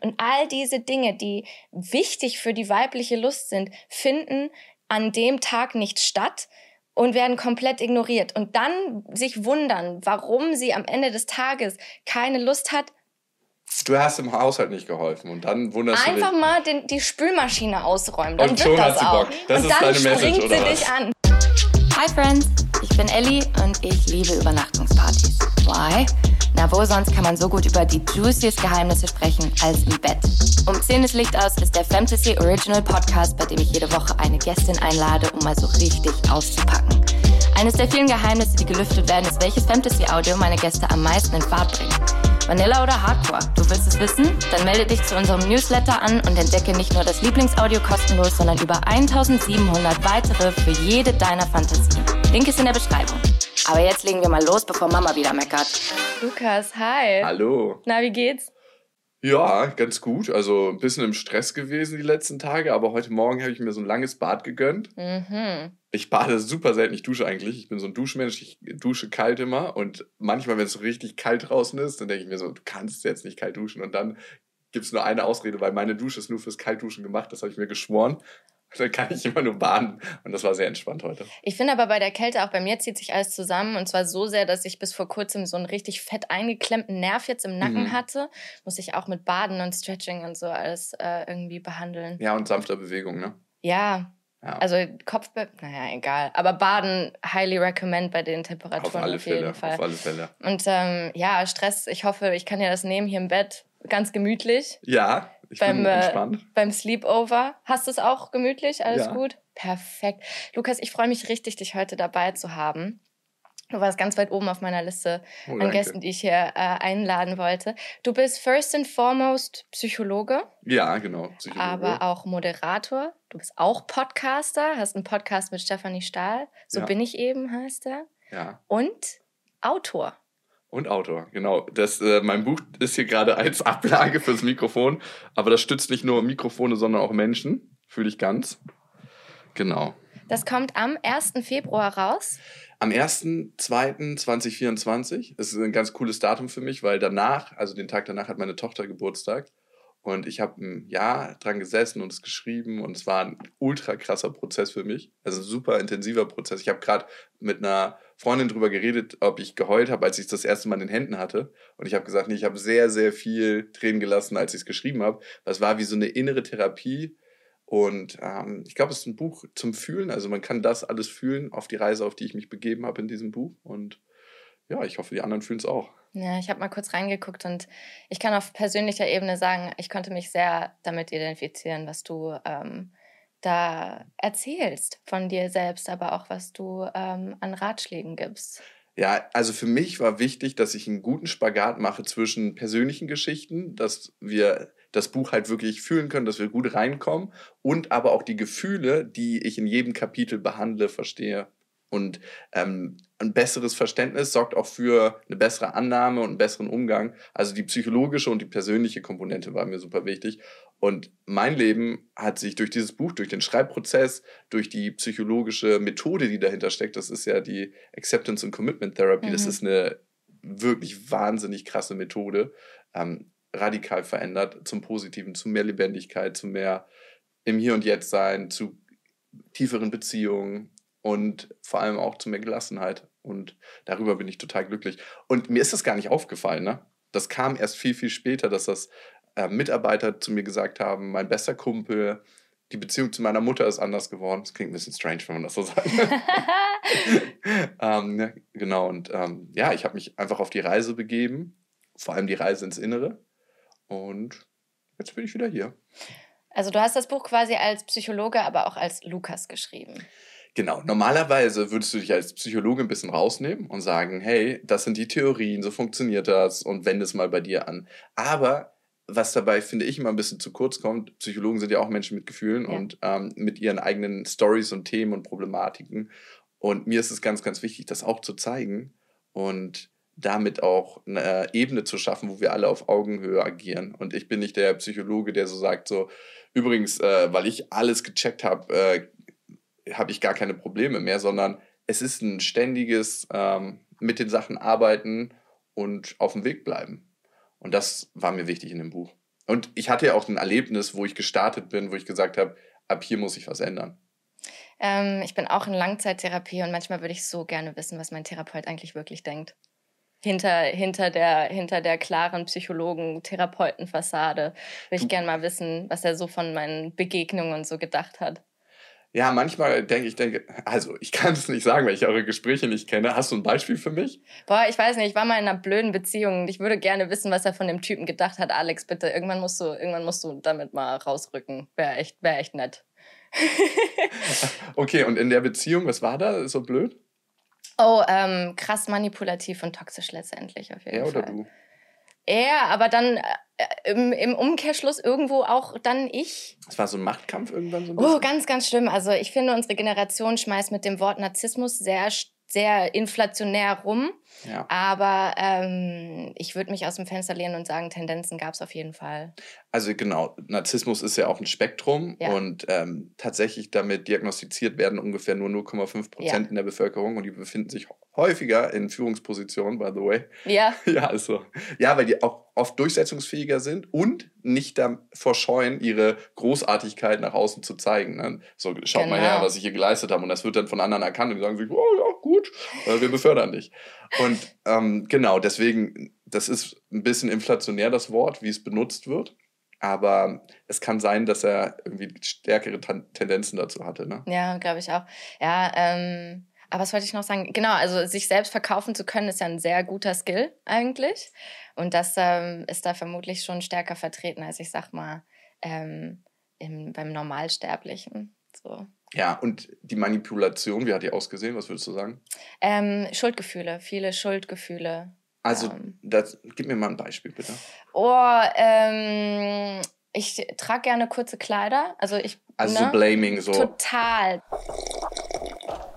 Und all diese Dinge, die wichtig für die weibliche Lust sind, finden an dem Tag nicht statt und werden komplett ignoriert. Und dann sich wundern, warum sie am Ende des Tages keine Lust hat. Du hast im Haushalt nicht geholfen und dann wunderst Einfach du dich. mal den, die Spülmaschine ausräumen. Dann Und wird schon das hat sie auch. Bock. Das und ist dann deine Message, springt oder sie was? dich an. Hi Friends, ich bin Ellie und ich liebe Übernachtungspartys. Why? Na, wo sonst kann man so gut über die juiciest Geheimnisse sprechen als im Bett? Um 10 ist Licht aus ist der Fantasy Original Podcast, bei dem ich jede Woche eine Gästin einlade, um mal so richtig auszupacken. Eines der vielen Geheimnisse, die gelüftet werden, ist, welches Fantasy-Audio meine Gäste am meisten in Fahrt bringt. Vanilla oder Hardcore? Du willst es wissen? Dann melde dich zu unserem Newsletter an und entdecke nicht nur das Lieblingsaudio kostenlos, sondern über 1700 weitere für jede deiner Fantasien. Link ist in der Beschreibung. Aber jetzt legen wir mal los, bevor Mama wieder meckert. Lukas, hi. Hallo. Na, wie geht's? Ja, ganz gut. Also ein bisschen im Stress gewesen die letzten Tage, aber heute Morgen habe ich mir so ein langes Bad gegönnt. Mhm. Ich bade super selten, ich dusche eigentlich. Ich bin so ein Duschmensch, ich dusche kalt immer. Und manchmal, wenn es so richtig kalt draußen ist, dann denke ich mir so, du kannst jetzt nicht kalt duschen. Und dann gibt es nur eine Ausrede, weil meine Dusche ist nur fürs Kaltduschen gemacht, das habe ich mir geschworen. Dann kann ich immer nur baden. Und das war sehr entspannt heute. Ich finde aber bei der Kälte, auch bei mir zieht sich alles zusammen. Und zwar so sehr, dass ich bis vor kurzem so einen richtig fett eingeklemmten Nerv jetzt im Nacken Mhm. hatte. Muss ich auch mit Baden und Stretching und so alles äh, irgendwie behandeln. Ja, und sanfter Bewegung, ne? Ja, Ja. also Kopfbe... Naja, egal. Aber Baden highly recommend bei den Temperaturen auf alle jeden Fälle, Fall. auf alle Fälle. Und ähm, ja, Stress, ich hoffe, ich kann dir das nehmen hier im Bett. Ganz gemütlich. Ja, ich Beim, bin äh, entspannt. Beim Sleepover. Hast du es auch gemütlich? Alles Ja. gut? Perfekt. Lukas, ich freue mich richtig, dich heute dabei zu haben. Du warst ganz weit oben auf meiner Liste Oh, an danke. Gästen, die ich hier äh, einladen wollte. Du bist first and foremost Psychologe, Ja, genau. Psychologe. aber auch Moderator. Du bist auch Podcaster, hast einen Podcast mit Stefanie Stahl. So Ja. bin ich eben, heißt er. ja. Und Autor. Und Autor, genau. Das, äh, mein Buch ist hier gerade als Ablage fürs Mikrofon, aber das stützt nicht nur Mikrofone, sondern auch Menschen. Fühle ich ganz. Genau. Das kommt am 1. Februar raus. Am 1.2.2024 das ist ein ganz cooles Datum für mich, weil danach, also den Tag danach, hat meine Tochter Geburtstag. Und ich habe ein Jahr dran gesessen und es geschrieben und es war ein ultra krasser Prozess für mich. Also ein super intensiver Prozess. Ich habe gerade mit einer Freundin drüber geredet, ob ich geheult habe, als ich es das erste Mal in den Händen hatte. Und ich habe gesagt, nee, ich habe sehr, sehr viel Tränen gelassen, als ich es geschrieben habe. Das war wie so eine innere Therapie. Und ähm, ich glaube, es ist ein Buch zum Fühlen. Also man kann das alles fühlen auf die Reise, auf die ich mich begeben habe in diesem Buch. Und ja, ich hoffe, die anderen fühlen es auch. Ja, ich habe mal kurz reingeguckt und ich kann auf persönlicher Ebene sagen, ich konnte mich sehr damit identifizieren, was du ähm, da erzählst von dir selbst, aber auch was du ähm, an Ratschlägen gibst. Ja, also für mich war wichtig, dass ich einen guten Spagat mache zwischen persönlichen Geschichten, dass wir das Buch halt wirklich fühlen können, dass wir gut reinkommen und aber auch die Gefühle, die ich in jedem Kapitel behandle, verstehe. Und ähm, ein besseres Verständnis sorgt auch für eine bessere Annahme und einen besseren Umgang. Also die psychologische und die persönliche Komponente war mir super wichtig. Und mein Leben hat sich durch dieses Buch, durch den Schreibprozess, durch die psychologische Methode, die dahinter steckt, das ist ja die Acceptance and Commitment Therapy, das Mhm. ist eine wirklich wahnsinnig krasse Methode, ähm, radikal verändert zum Positiven, zu mehr Lebendigkeit, zu mehr im Hier und Jetzt sein, zu tieferen Beziehungen und vor allem auch zu mehr Gelassenheit. Und darüber bin ich total glücklich. Und mir ist das gar nicht aufgefallen, ne? Das kam erst viel, viel später, dass das äh, Mitarbeiter zu mir gesagt haben, mein bester Kumpel, die Beziehung zu meiner Mutter ist anders geworden. Das klingt ein bisschen strange, wenn man das so sagt. ähm, ja, genau, und ähm, ja, ich habe mich einfach auf die Reise begeben, vor allem die Reise ins Innere. Und jetzt bin ich wieder hier. Also du hast das Buch quasi als Psychologe, aber auch als Lukas geschrieben. Genau, normalerweise würdest du dich als Psychologe ein bisschen rausnehmen und sagen, hey, das sind die Theorien, so funktioniert das und wende es mal bei dir an. Aber was dabei, finde ich, immer ein bisschen zu kurz kommt, Psychologen sind ja auch Menschen mit Gefühlen Ja. und ähm, mit ihren eigenen Stories und Themen und Problematiken. Und mir ist es ganz, ganz wichtig, das auch zu zeigen und damit auch eine Ebene zu schaffen, wo wir alle auf Augenhöhe agieren. Und ich bin nicht der Psychologe, der so sagt, so, übrigens, äh, weil ich alles gecheckt habe, äh, habe ich gar keine Probleme mehr, sondern es ist ein ständiges ähm, mit den Sachen arbeiten und auf dem Weg bleiben. Und das war mir wichtig in dem Buch. Und ich hatte ja auch ein Erlebnis, wo ich gestartet bin, wo ich gesagt habe, ab hier muss ich was ändern. Ähm, ich bin auch in Langzeittherapie und manchmal würde ich so gerne wissen, was mein Therapeut eigentlich wirklich denkt. Hinter, hinter, der, hinter der klaren Psychologen-Therapeuten-Fassade würde ich gerne mal wissen, was er so von meinen Begegnungen und so gedacht hat. Ja, manchmal denke ich, denke, also ich kann es nicht sagen, weil ich eure Gespräche nicht kenne. Hast du ein Beispiel für mich? Boah, ich weiß nicht, ich war mal in einer blöden Beziehung und ich würde gerne wissen, was er von dem Typen gedacht hat. Alex, bitte, irgendwann musst du, irgendwann musst du damit mal rausrücken. Wäre echt, wär echt nett. okay, und in der Beziehung, was war da so blöd? Oh, ähm, krass manipulativ und toxisch letztendlich auf jeden er Fall. oder du? Er, aber dann äh, im, im Umkehrschluss irgendwo auch dann ich. Es war so ein Machtkampf irgendwann so ein Oh, ganz, ganz schlimm. Also ich finde, unsere Generation schmeißt mit dem Wort Narzissmus sehr, sehr inflationär rum. Ja. Aber ähm, ich würde mich aus dem Fenster lehnen und sagen, Tendenzen gab es auf jeden Fall. Also genau, Narzissmus ist ja auch ein Spektrum Ja. und ähm, tatsächlich damit diagnostiziert werden ungefähr nur 0,5 Prozent Ja. in der Bevölkerung und die befinden sich häufiger in Führungspositionen, by the way. Ja, Ja, also. Ja, weil die auch oft durchsetzungsfähiger sind und nicht davor scheuen, ihre Großartigkeit nach außen zu zeigen. Ne? So, schaut mal her, Genau. was ich hier geleistet habe. Und das wird dann von anderen erkannt und die sagen sich, oh ja, gut, äh, wir befördern dich. Und ähm, genau, deswegen, das ist ein bisschen inflationär, das Wort, wie es benutzt wird. Aber es kann sein, dass er irgendwie stärkere Tendenzen dazu hatte. Ne? ja, glaube ich auch. Ja, ähm, aber was wollte ich noch sagen? Genau, also sich selbst verkaufen zu können, ist ja ein sehr guter Skill eigentlich. Und das ähm, ist da vermutlich schon stärker vertreten als ich sag mal ähm, im, beim Normalsterblichen. So. Ja, und die Manipulation, wie hat die ausgesehen? Was würdest du sagen? Ähm, Schuldgefühle, viele Schuldgefühle. Also, Ähm. das, gib mir mal ein Beispiel, bitte. Oh, ähm, ich trage gerne kurze Kleider. Also ich. Also ne? so Blaming, so. Total.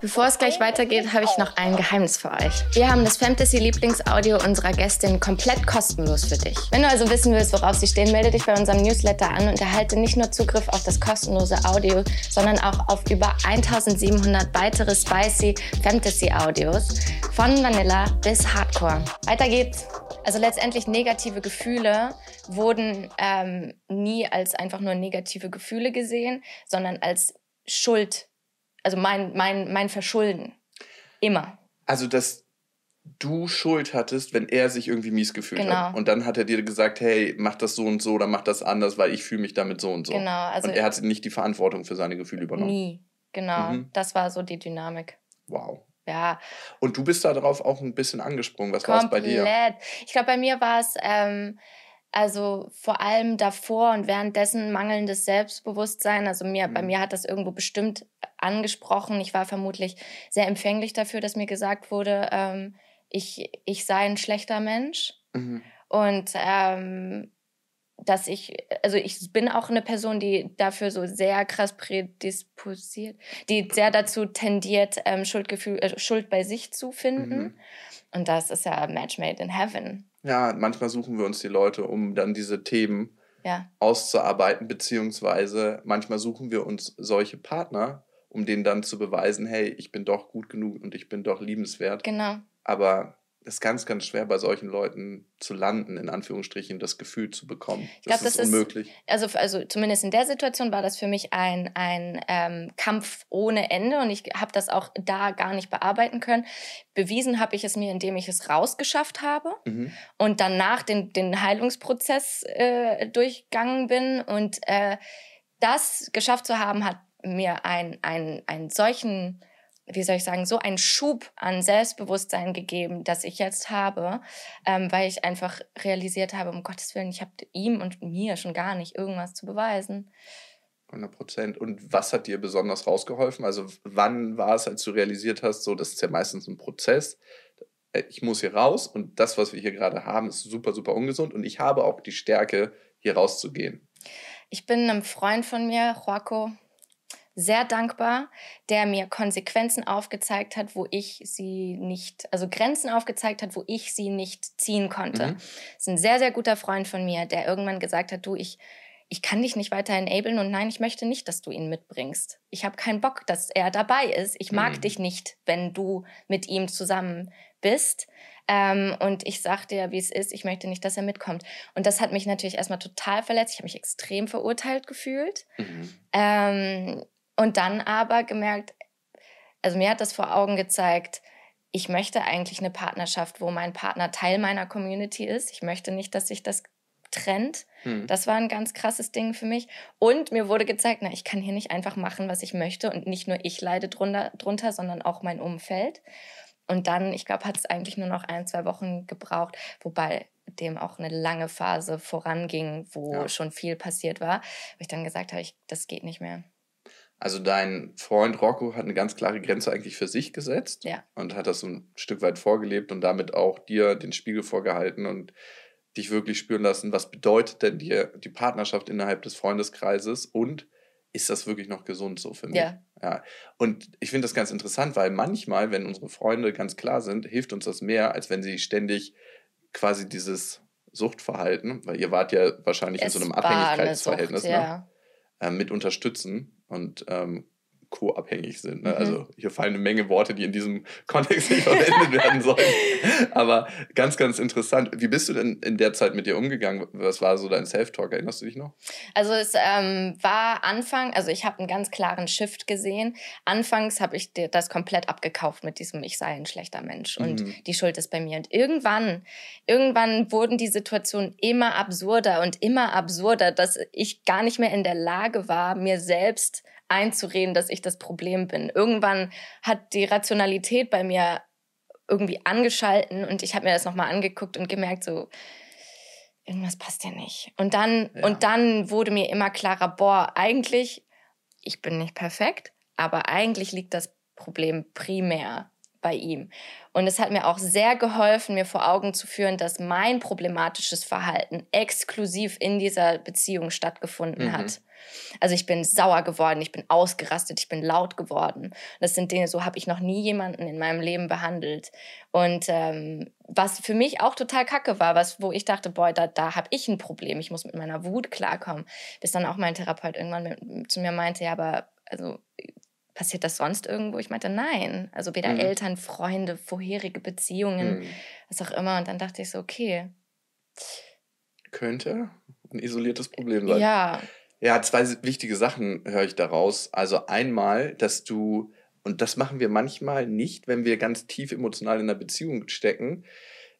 Bevor es gleich weitergeht, habe ich noch ein Geheimnis für euch. Wir haben das Fantasy-Lieblingsaudio unserer Gästin komplett kostenlos für dich. Wenn du also wissen willst, worauf sie stehen, melde dich bei unserem Newsletter an und erhalte nicht nur Zugriff auf das kostenlose Audio, sondern auch auf über 1700 weitere spicy Fantasy-Audios von Vanilla bis Hardcore. Weiter geht's. Also letztendlich negative Gefühle wurden ähm, nie als einfach nur negative Gefühle gesehen, sondern als Schuld, also mein, mein, mein Verschulden. Immer. Also, dass du Schuld hattest, wenn er sich irgendwie mies gefühlt Genau. hat. Und dann hat er dir gesagt, hey, mach das so und so oder mach das anders, weil ich fühle mich damit so und so. Genau, also und er hat nicht die Verantwortung für seine Gefühle übernommen. nie. Genau, Mhm. das war so die Dynamik. Wow. Ja, Und du bist da darauf auch ein bisschen angesprungen. Was war es bei dir? Ich glaube, bei mir war es ähm, also vor allem davor und währenddessen mangelndes Selbstbewusstsein. Also mir, bei Mhm. mir hat das irgendwo bestimmt angesprochen. Ich war vermutlich sehr empfänglich dafür, dass mir gesagt wurde, ähm, ich, ich sei ein schlechter Mensch. Mhm. Und ähm, dass ich, also ich bin auch eine Person, die dafür so sehr krass prädisposiert, die sehr dazu tendiert, ähm, Schuldgefühl, äh, Schuld bei sich zu finden. Mhm. Und das ist ja Match made in heaven. Ja, manchmal suchen wir uns die Leute, um dann diese Themen Ja, auszuarbeiten, beziehungsweise manchmal suchen wir uns solche Partner, um denen dann zu beweisen, hey, ich bin doch gut genug und ich bin doch liebenswert. genau. Aber ist ganz, ganz schwer, bei solchen Leuten zu landen, in Anführungsstrichen, das Gefühl zu bekommen. Ich glaub, das ist das ist- unmöglich. Also, also zumindest in der Situation war das für mich ein, ein ähm, Kampf ohne Ende und ich habe das auch da gar nicht bearbeiten können. Bewiesen habe ich es mir, indem ich es rausgeschafft habe. Mhm. und danach den, den Heilungsprozess äh, durchgegangen bin. Und äh, das geschafft zu haben, hat mir ein, ein, einen solchen, wie soll ich sagen, so einen Schub an Selbstbewusstsein gegeben, das ich jetzt habe, ähm, weil ich einfach realisiert habe, um Gottes Willen, ich habe ihm und mir schon gar nicht irgendwas zu beweisen. 100 Prozent. Und was hat dir besonders rausgeholfen? Also wann war es, als du realisiert hast, so, das ist ja meistens ein Prozess, ich muss hier raus und das, was wir hier gerade haben, ist super, super ungesund und ich habe auch die Stärke, hier rauszugehen. Ich bin einem Freund von mir, Joaco, sehr dankbar, der mir Konsequenzen aufgezeigt hat, wo ich sie nicht, also Grenzen aufgezeigt hat, wo ich sie nicht ziehen konnte. Mhm. ist ein sehr, sehr guter Freund von mir, der irgendwann gesagt hat, du, ich, ich kann dich nicht weiter enablen und nein, ich möchte nicht, dass du ihn mitbringst. Ich habe keinen Bock, dass er dabei ist. Ich mag Mhm. dich nicht, wenn du mit ihm zusammen bist. Ähm, und ich sag dir, wie es ist, ich möchte nicht, dass er mitkommt. Und das hat mich natürlich erstmal total verletzt. Ich habe mich extrem verurteilt gefühlt. Mhm. Ähm, und dann aber gemerkt, also mir hat das vor Augen gezeigt, ich möchte eigentlich eine Partnerschaft, wo mein Partner Teil meiner Community ist. Ich möchte nicht, dass sich das trennt. Hm. Das war ein ganz krasses Ding für mich. Und mir wurde gezeigt, na, ich kann hier nicht einfach machen, was ich möchte. Und nicht nur ich leide drunter, drunter sondern auch mein Umfeld. Und dann, ich glaube, hat es eigentlich nur noch ein, zwei Wochen gebraucht, wobei dem auch eine lange Phase voranging, wo ja. schon viel passiert war, wo ich dann gesagt habe, ich, das geht nicht mehr. Also dein Freund Rocco hat eine ganz klare Grenze eigentlich für sich gesetzt ja. und hat das so ein Stück weit vorgelebt und damit auch dir den Spiegel vorgehalten und dich wirklich spüren lassen, was bedeutet denn dir die Partnerschaft innerhalb des Freundeskreises und ist das wirklich noch gesund so für mich? Ja. ja. Und ich finde das ganz interessant, weil manchmal, wenn unsere Freunde ganz klar sind, hilft uns das mehr, als wenn sie ständig quasi dieses Suchtverhalten, weil ihr wart ja wahrscheinlich es in so einem Abhängigkeitsverhältnis, Sucht, ne? ja. Äh, mit unterstützen. Und ähm, co-abhängig sind. Ne? Mhm. Also hier fallen eine Menge Worte, die in diesem Kontext nicht verwendet werden sollen. Aber ganz, ganz interessant. Wie bist du denn in der Zeit mit dir umgegangen? Was war so dein Self-Talk? Erinnerst du dich noch? Also es ähm, war Anfang, also ich habe einen ganz klaren Shift gesehen. Anfangs habe ich das komplett abgekauft mit diesem, ich sei ein schlechter Mensch und mhm. die Schuld ist bei mir. Und irgendwann, irgendwann wurden die Situationen immer absurder und immer absurder, dass ich gar nicht mehr in der Lage war, mir selbst einzureden, dass ich das Problem bin. Irgendwann hat die Rationalität bei mir irgendwie angeschalten und ich habe mir das nochmal angeguckt und gemerkt, so, irgendwas passt ja nicht. Und dann, ja. und dann wurde mir immer klarer, boah, eigentlich, ich bin nicht perfekt, aber eigentlich liegt das Problem primär bei ihm. Und es hat mir auch sehr geholfen, mir vor Augen zu führen, dass mein problematisches Verhalten exklusiv in dieser Beziehung stattgefunden mhm. hat. Also ich bin sauer geworden, ich bin ausgerastet, ich bin laut geworden. Das sind Dinge, so habe ich noch nie jemanden in meinem Leben behandelt. Und ähm, was für mich auch total kacke war, was, wo ich dachte, boah, da, da habe ich ein Problem, ich muss mit meiner Wut klarkommen. Bis dann auch mein Therapeut irgendwann mit, zu mir meinte, ja, aber also passiert das sonst irgendwo? Ich meinte, nein. Also weder mhm. Eltern, Freunde, vorherige Beziehungen, mhm. was auch immer. Und dann dachte ich so, okay. Könnte ein isoliertes Problem sein. Ja. Ja, zwei wichtige Sachen höre ich daraus. Also einmal, dass du, und das machen wir manchmal nicht, wenn wir ganz tief emotional in einer Beziehung stecken,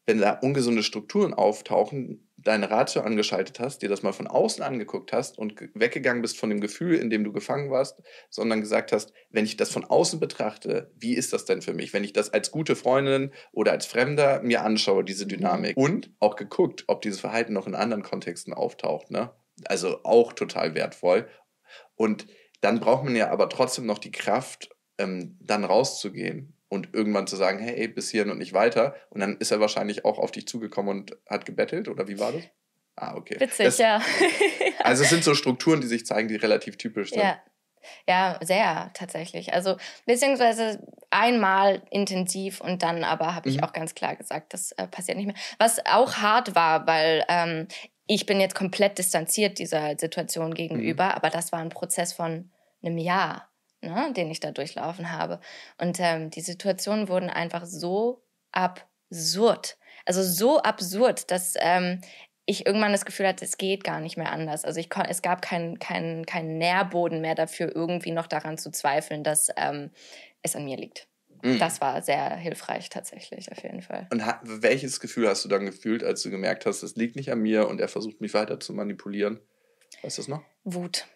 wenn da ungesunde Strukturen auftauchen, deine Ratio angeschaltet hast, dir das mal von außen angeguckt hast und weggegangen bist von dem Gefühl, in dem du gefangen warst, sondern gesagt hast, wenn ich das von außen betrachte, wie ist das denn für mich? Wenn ich das als gute Freundin oder als Fremder mir anschaue, diese Dynamik und auch geguckt, ob dieses Verhalten noch in anderen Kontexten auftaucht, ne? Also auch total wertvoll. Und dann braucht man ja aber trotzdem noch die Kraft, ähm, dann rauszugehen und irgendwann zu sagen, hey, bis hierhin und nicht weiter. Und dann ist er wahrscheinlich auch auf dich zugekommen und hat gebettelt, oder wie war das? Ah, okay. Witzig, das, ja. also es sind so Strukturen, die sich zeigen, die relativ typisch sind. Ja. Ja, sehr tatsächlich. Also beziehungsweise einmal intensiv und dann aber habe ich mhm. auch ganz klar gesagt, das äh, passiert nicht mehr. Was auch hart war, weil ähm, ich bin jetzt komplett distanziert dieser Situation gegenüber, mhm. aber das war ein Prozess von einem Jahr ne, den ich da durchlaufen habe. Und ähm, die Situationen wurden einfach so absurd. Also so absurd, dass ähm, ich irgendwann das Gefühl hatte, es geht gar nicht mehr anders. Also ich es gab keinen kein, kein Nährboden mehr dafür, irgendwie noch daran zu zweifeln, dass ähm, es an mir liegt. Mhm. Das war sehr hilfreich tatsächlich, auf jeden Fall. Und welches Gefühl hast du dann gefühlt, als du gemerkt hast, es liegt nicht an mir und er versucht mich weiter zu manipulieren? Weißt du das noch? Wut.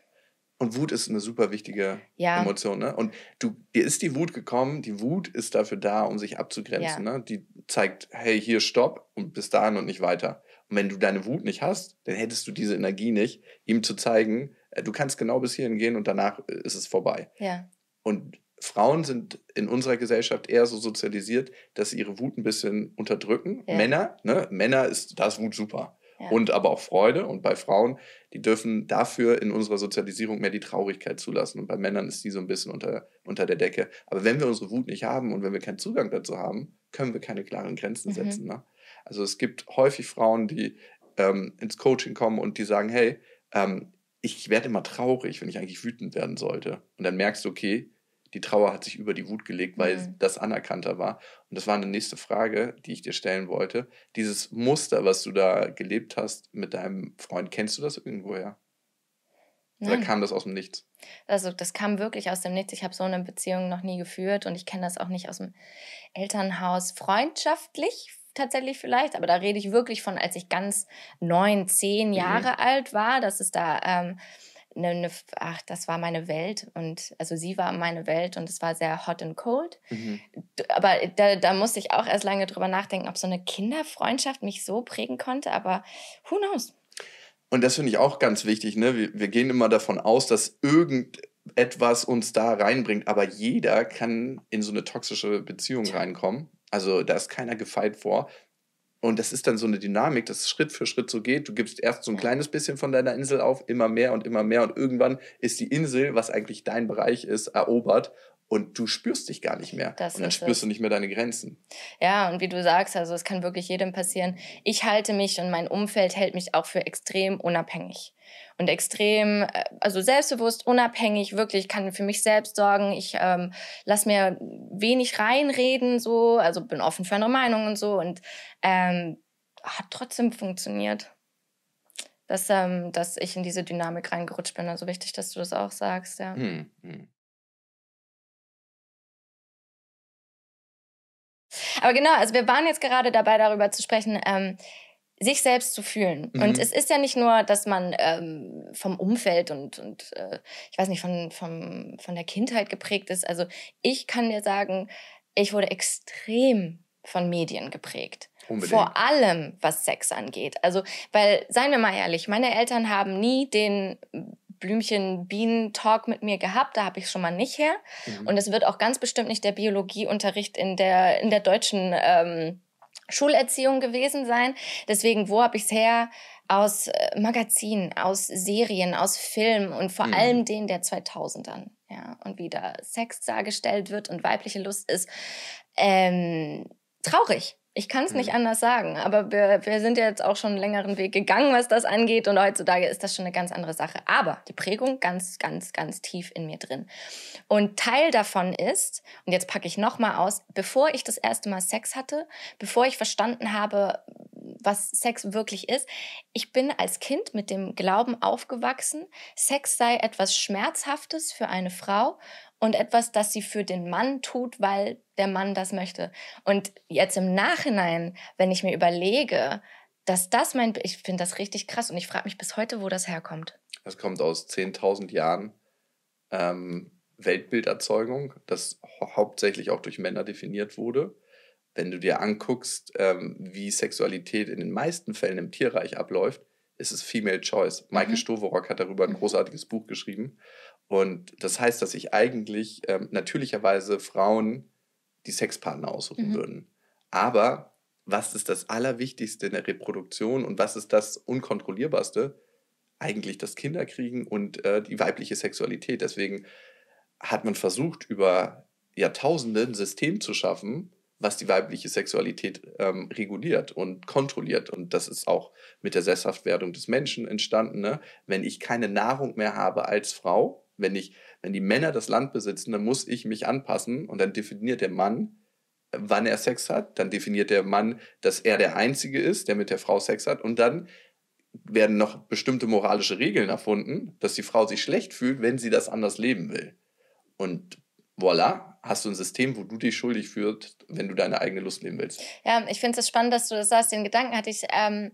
Und Wut ist eine super wichtige ja. Emotion, ne? Und du, dir ist die Wut gekommen, die Wut ist dafür da, um sich abzugrenzen, ja. ne? Die zeigt, hey, hier stopp und bis dahin und nicht weiter. Und wenn du deine Wut nicht hast, dann hättest du diese Energie nicht, ihm zu zeigen, äh, du kannst genau bis hierhin gehen und danach äh, ist es vorbei. Ja. Und Frauen sind in unserer Gesellschaft eher so sozialisiert, dass sie ihre Wut ein bisschen unterdrücken. Ja. Männer, ne? Männer ist, da ist Wut super und aber auch Freude. Und bei Frauen, die dürfen dafür in unserer Sozialisierung mehr die Traurigkeit zulassen. Und bei Männern ist die so ein bisschen unter, unter der Decke. Aber wenn wir unsere Wut nicht haben und wenn wir keinen Zugang dazu haben, können wir keine klaren Grenzen mhm. setzen. Ne? Also es gibt häufig Frauen, die ähm, ins Coaching kommen und die sagen, hey, ähm, ich werde immer traurig, wenn ich eigentlich wütend werden sollte. Und dann merkst du, okay, die Trauer hat sich über die Wut gelegt, weil mhm. das anerkannter war. Und das war eine nächste Frage, die ich dir stellen wollte. Dieses Muster, was du da gelebt hast mit deinem Freund, kennst du das irgendwoher? Nein. Oder kam das aus dem Nichts? Also das kam wirklich aus dem Nichts. Ich habe so eine Beziehung noch nie geführt und ich kenne das auch nicht aus dem Elternhaus. Freundschaftlich tatsächlich vielleicht, aber da rede ich wirklich von, als ich ganz neun, zehn mhm. Jahre mhm. alt war, dass es da ähm, eine, eine, ach, das war meine Welt und also sie war meine Welt und es war sehr hot and cold. Mhm. Aber da, da musste ich auch erst lange drüber nachdenken, ob so eine Kinderfreundschaft mich so prägen konnte, aber who knows? Und das finde ich auch ganz wichtig. Ne? Wir, wir gehen immer davon aus, dass irgendetwas uns da reinbringt, aber jeder kann in so eine toxische Beziehung reinkommen. Also da ist keiner gefeit vor. Und das ist dann so eine Dynamik, dass es Schritt für Schritt so geht. Du gibst erst so ein kleines bisschen von deiner Insel auf, immer mehr und immer mehr. Und irgendwann ist die Insel, was eigentlich dein Bereich ist, erobert und du spürst dich gar nicht mehr. Das und dann spürst es. du nicht mehr deine Grenzen. Ja, und wie du sagst, also es kann wirklich jedem passieren. Ich halte mich und mein Umfeld hält mich auch für extrem unabhängig und extrem, äh, also selbstbewusst, unabhängig, wirklich kann für mich selbst sorgen. Ich ähm, lass mir wenig reinreden, so, also bin offen für andere Meinungen und so und ähm, hat trotzdem funktioniert. Dass, ähm, dass ich in diese Dynamik reingerutscht bin. Also wichtig, dass du das auch sagst, ja. Hm, hm. Aber genau, also wir waren jetzt gerade dabei, darüber zu sprechen, ähm, sich selbst zu fühlen. Mhm. Und es ist ja nicht nur, dass man ähm, vom Umfeld und, und äh, ich weiß nicht, von, vom, von der Kindheit geprägt ist. Also ich kann dir sagen, ich wurde extrem von Medien geprägt. Unbedingt. Vor allem, was Sex angeht. Also, weil, seien wir mal ehrlich, meine Eltern haben nie den Blümchen-Bienen-Talk mit mir gehabt, da habe ich schon mal nicht her. Mhm. Und es wird auch ganz bestimmt nicht der Biologieunterricht in der, in der deutschen ähm, Schulerziehung gewesen sein. Deswegen, wo habe ich es her? Aus äh, Magazinen, aus Serien, aus Filmen und vor mhm. allem den der 2000ern. Ja, und wie da Sex dargestellt wird und weibliche Lust ist. Ähm, traurig. Ich kann es nicht mhm. anders sagen, aber wir, wir sind ja jetzt auch schon einen längeren Weg gegangen, was das angeht und heutzutage ist das schon eine ganz andere Sache. Aber die Prägung ganz, ganz, ganz tief in mir drin. Und Teil davon ist, und jetzt packe ich nochmal aus, bevor ich das erste Mal Sex hatte, bevor ich verstanden habe, was Sex wirklich ist, ich bin als Kind mit dem Glauben aufgewachsen, Sex sei etwas Schmerzhaftes für eine Frau und etwas, das sie für den Mann tut, weil der Mann das möchte. Und jetzt im Nachhinein, wenn ich mir überlege, dass das mein, ich finde das richtig krass und ich frage mich bis heute, wo das herkommt. Das kommt aus 10.000 Jahren ähm, Weltbilderzeugung, das hauptsächlich auch durch Männer definiert wurde. Wenn du dir anguckst, ähm, wie Sexualität in den meisten Fällen im Tierreich abläuft, ist es Female Choice. Maike mhm. Stoverock hat darüber ein mhm. großartiges Buch geschrieben. Und das heißt, dass sich eigentlich ähm, natürlicherweise Frauen die Sexpartner aussuchen mhm. würden. Aber was ist das Allerwichtigste in der Reproduktion und was ist das Unkontrollierbarste? Eigentlich das Kinderkriegen und äh, die weibliche Sexualität. Deswegen hat man versucht, über Jahrtausende ein System zu schaffen, was die weibliche Sexualität ähm, reguliert und kontrolliert. Und das ist auch mit der Sesshaftwerdung des Menschen entstanden. Ne? Wenn ich keine Nahrung mehr habe als Frau, wenn, ich, wenn die Männer das Land besitzen, dann muss ich mich anpassen und dann definiert der Mann, wann er Sex hat. Dann definiert der Mann, dass er der Einzige ist, der mit der Frau Sex hat. Und dann werden noch bestimmte moralische Regeln erfunden, dass die Frau sich schlecht fühlt, wenn sie das anders leben will. Und voilà, hast du ein System, wo du dich schuldig fühlst, wenn du deine eigene Lust leben willst. Ja, ich finde es spannend, dass du das sagst. Den Gedanken hatte ich, ähm,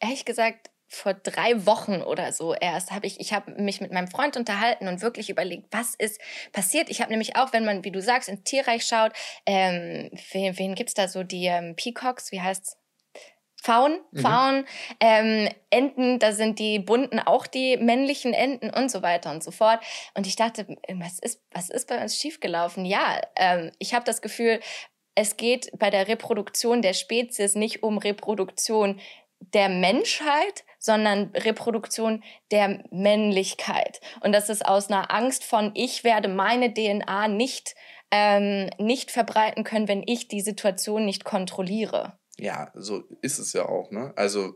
ehrlich gesagt, vor drei Wochen oder so erst habe ich, ich habe mich mit meinem Freund unterhalten und wirklich überlegt, was ist passiert. Ich habe nämlich auch, wenn man, wie du sagst, ins Tierreich schaut, ähm, wen, wen gibt es da so, die ähm, Peacocks, wie heißt's? Faun, Faun, mhm. ähm, Enten, da sind die bunten auch die männlichen Enten und so weiter und so fort. Und ich dachte, was ist, was ist bei uns schiefgelaufen? Ja, ähm, ich habe das Gefühl, es geht bei der Reproduktion der Spezies nicht um Reproduktion der Menschheit, sondern Reproduktion der Männlichkeit. Und das ist aus einer Angst von, ich werde meine DNA nicht, ähm, nicht verbreiten können, wenn ich die Situation nicht kontrolliere. Ja, so ist es ja auch. Ne? Also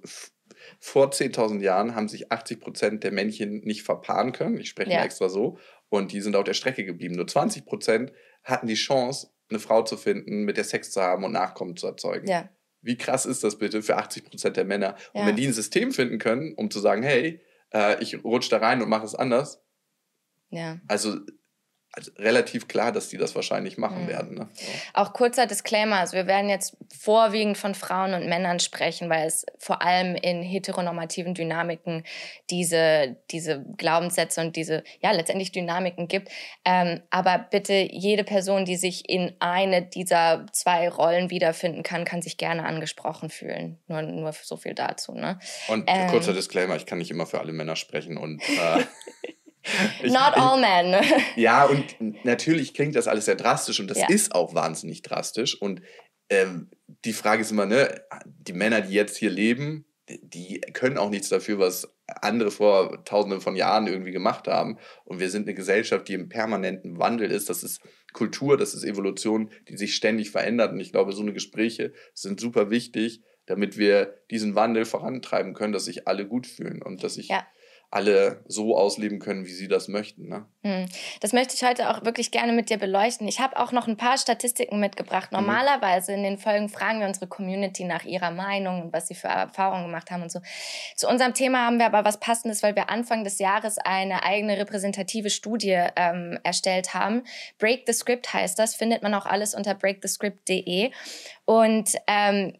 vor 10.000 Jahren haben sich 80 Prozent der Männchen nicht verpaaren können. Ich spreche Ja. mal extra so. Und die sind auf der Strecke geblieben. Nur 20 Prozent hatten die Chance, eine Frau zu finden, mit der Sex zu haben und Nachkommen zu erzeugen. Ja. Wie krass ist das bitte für 80 Prozent der Männer? Und Ja. wenn die ein System finden können, um zu sagen, hey, äh, ich rutsche da rein und mache es anders, Ja. also, also relativ klar, dass die das wahrscheinlich machen Mhm. werden. Ne? So. Auch kurzer Disclaimer, also wir werden jetzt vorwiegend von Frauen und Männern sprechen, weil es vor allem in heteronormativen Dynamiken diese, diese Glaubenssätze und diese, ja, letztendlich Dynamiken gibt. Ähm, aber bitte jede Person, die sich in eine dieser zwei Rollen wiederfinden kann, kann sich gerne angesprochen fühlen. Nur, nur so viel dazu. Ne? Und Ähm. kurzer Disclaimer, ich kann nicht immer für alle Männer sprechen und äh, ich- Not all men. Ja, und natürlich klingt das alles sehr drastisch und das Ja. ist auch wahnsinnig drastisch. Und ähm, die Frage ist immer, ne, die Männer, die jetzt hier leben, die können auch nichts dafür, was andere vor tausenden von Jahren irgendwie gemacht haben. Und wir sind eine Gesellschaft, die im permanenten Wandel ist. Das ist Kultur, das ist Evolution, die sich ständig verändert. Und ich glaube, so eine Gespräche sind super wichtig, damit wir diesen Wandel vorantreiben können, dass sich alle gut fühlen und dass sich Ja. Alle so ausleben können, wie sie das möchten. Ne? Hm. Das möchte ich heute auch wirklich gerne mit dir beleuchten. Ich habe auch noch ein paar Statistiken mitgebracht. Mhm. Normalerweise in den Folgen fragen wir unsere Community nach ihrer Meinung und was sie für Erfahrungen gemacht haben und so. Zu unserem Thema haben wir aber was Passendes, weil wir Anfang des Jahres eine eigene repräsentative Studie ähm, erstellt haben. Break the Script heißt das, findet man auch alles unter breakthescript.de. Und ähm,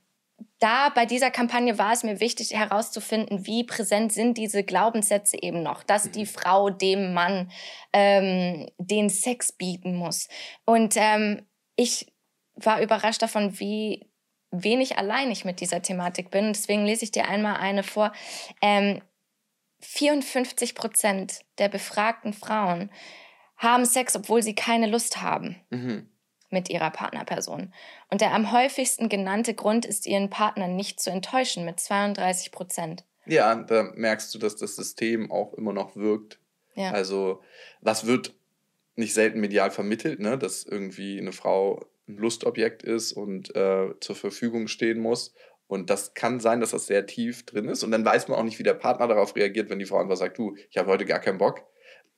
da bei dieser Kampagne war es mir wichtig herauszufinden, wie präsent sind diese Glaubenssätze eben noch, dass die Frau dem Mann ähm, den Sex bieten muss. Und ähm, ich war überrascht davon, wie wenig allein ich mit dieser Thematik bin. Deswegen lese ich dir einmal eine vor. Ähm, 54 Prozent der befragten Frauen haben Sex, obwohl sie keine Lust haben Mhm. Mit ihrer Partnerperson. Und der am häufigsten genannte Grund ist, ihren Partner nicht zu enttäuschen mit 32 Prozent. Ja, da merkst du, dass das System auch immer noch wirkt. Ja. Also, was wird nicht selten medial vermittelt, ne? dass irgendwie eine Frau ein Lustobjekt ist und äh, zur Verfügung stehen muss. Und das kann sein, dass das sehr tief drin ist. Und dann weiß man auch nicht, wie der Partner darauf reagiert, wenn die Frau einfach sagt, du, ich habe heute gar keinen Bock.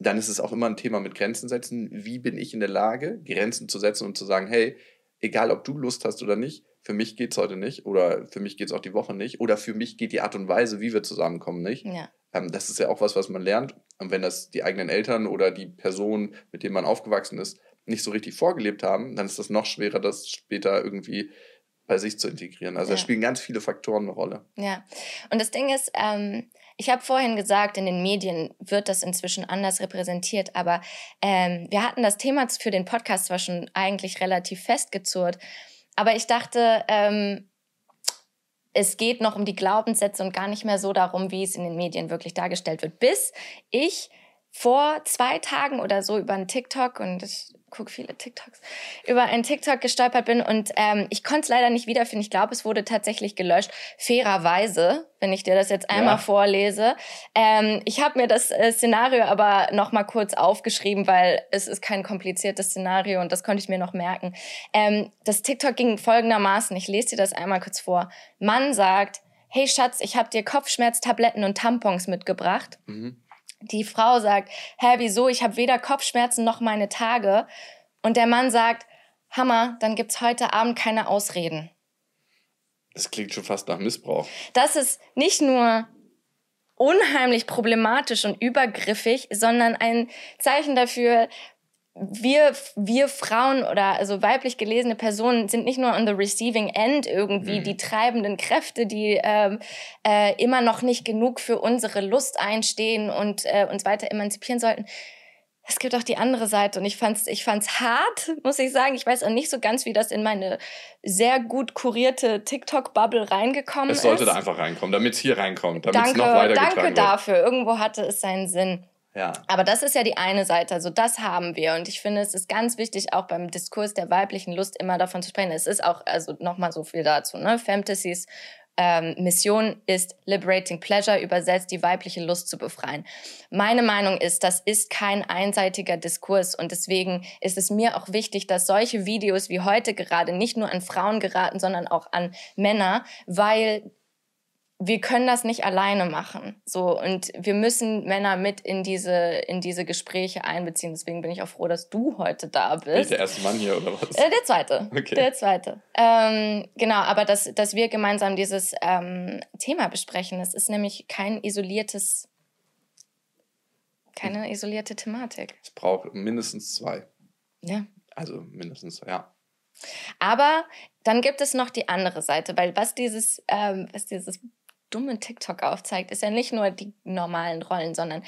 Dann ist es auch immer ein Thema mit Grenzen setzen. Wie bin ich in der Lage, Grenzen zu setzen und zu sagen, hey, egal ob du Lust hast oder nicht, für mich geht's heute nicht oder für mich geht's auch die Woche nicht oder für mich geht die Art und Weise, wie wir zusammenkommen, nicht. Ja. Ähm, das ist ja auch was, was man lernt. Und wenn das die eigenen Eltern oder die Person, mit denen man aufgewachsen ist, nicht so richtig vorgelebt haben, dann ist das noch schwerer, das später irgendwie bei sich zu integrieren. Also da Ja. spielen ganz viele Faktoren eine Rolle. Ja, und das Ding ist, ähm, ich habe vorhin gesagt, in den Medien wird das inzwischen anders repräsentiert, aber ähm, wir hatten das Thema für den Podcast zwar schon eigentlich relativ festgezurrt, aber ich dachte, ähm, es geht noch um die Glaubenssätze und gar nicht mehr so darum, wie es in den Medien wirklich dargestellt wird. Bis ich vor zwei Tagen oder so über einen TikTok und ich gucke viele TikToks, über einen TikTok gestolpert bin und ähm, ich konnte es leider nicht wiederfinden. Ich glaube, es wurde tatsächlich gelöscht. Fairerweise, wenn ich dir das jetzt einmal Ja. vorlese. Ähm, ich habe mir das äh, Szenario aber noch mal kurz aufgeschrieben, weil es ist kein kompliziertes Szenario und das konnte ich mir noch merken. Ähm, das TikTok ging folgendermaßen. Ich lese dir das einmal kurz vor. Mann sagt, hey Schatz, ich habe dir Kopfschmerztabletten und Tampons mitgebracht. Mhm. Die Frau sagt, hä, wieso? Ich habe weder Kopfschmerzen noch meine Tage. Und der Mann sagt, Hammer, dann gibt's heute Abend keine Ausreden. Das klingt schon fast nach Missbrauch. Das ist nicht nur unheimlich problematisch und übergriffig, sondern ein Zeichen dafür, wir, wir Frauen oder also weiblich gelesene Personen sind nicht nur on the receiving end irgendwie Mhm. die treibenden Kräfte, die ähm, äh, immer noch nicht genug für unsere Lust einstehen und äh, uns weiter emanzipieren sollten. Es gibt auch die andere Seite und ich fand's, ich fand's hart, muss ich sagen. Ich weiß auch nicht so ganz, wie das in meine sehr gut kurierte TikTok-Bubble reingekommen Es sollte ist. da einfach reinkommen, damit es hier reinkommt, damit es danke, noch weitergetragen danke wird. dafür. Irgendwo hatte es seinen Sinn. Ja. Aber das ist ja die eine Seite, also das haben wir. Und ich finde, es ist ganz wichtig, auch beim Diskurs der weiblichen Lust immer davon zu sprechen. Es ist auch, also nochmal so viel dazu, ne? Fantasies ähm, Mission ist Liberating Pleasure, übersetzt die weibliche Lust zu befreien. Meine Meinung ist, das ist kein einseitiger Diskurs und deswegen ist es mir auch wichtig, dass solche Videos wie heute gerade nicht nur an Frauen geraten, sondern auch an Männer, weil wir können das nicht alleine machen. So, und wir müssen Männer mit in diese, in diese Gespräche einbeziehen. Deswegen bin ich auch froh, dass du heute da bist. Bin ich der erste Mann hier oder was? Äh, der zweite. Okay. Der zweite. Ähm, genau, aber dass, dass wir gemeinsam dieses ähm, Thema besprechen. Es ist nämlich kein isoliertes, keine isolierte Thematik. Es braucht mindestens zwei. Ja. Also mindestens, ja. Aber dann gibt es noch die andere Seite, weil was dieses, ähm, was dieses dumme TikTok aufzeigt, ist ja nicht nur die normalen Rollen, sondern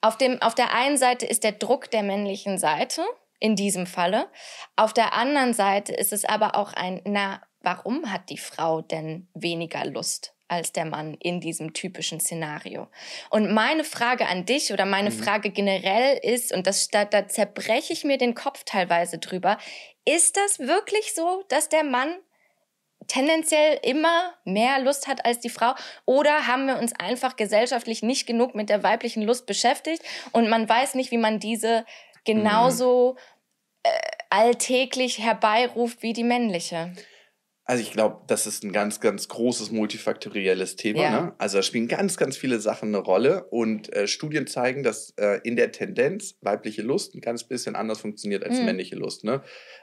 auf, dem, auf der einen Seite ist der Druck der männlichen Seite, in diesem Falle. Auf der anderen Seite ist es aber auch ein, na, warum hat die Frau denn weniger Lust als der Mann in diesem typischen Szenario? Und meine Frage an dich oder meine mhm. Frage generell ist, und das, da, da zerbreche ich mir den Kopf teilweise drüber, ist das wirklich so, dass der Mann tendenziell immer mehr Lust hat als die Frau? Oder haben wir uns einfach gesellschaftlich nicht genug mit der weiblichen Lust beschäftigt und man weiß nicht, wie man diese genauso äh, alltäglich herbeiruft wie die männliche? Also ich glaube, das ist ein ganz, ganz großes multifaktorielles Thema. Ja. Ne? Also da spielen ganz, ganz viele Sachen eine Rolle und äh, Studien zeigen, dass äh, in der Tendenz weibliche Lust ein ganz bisschen anders funktioniert als mhm. männliche Lust. Ne?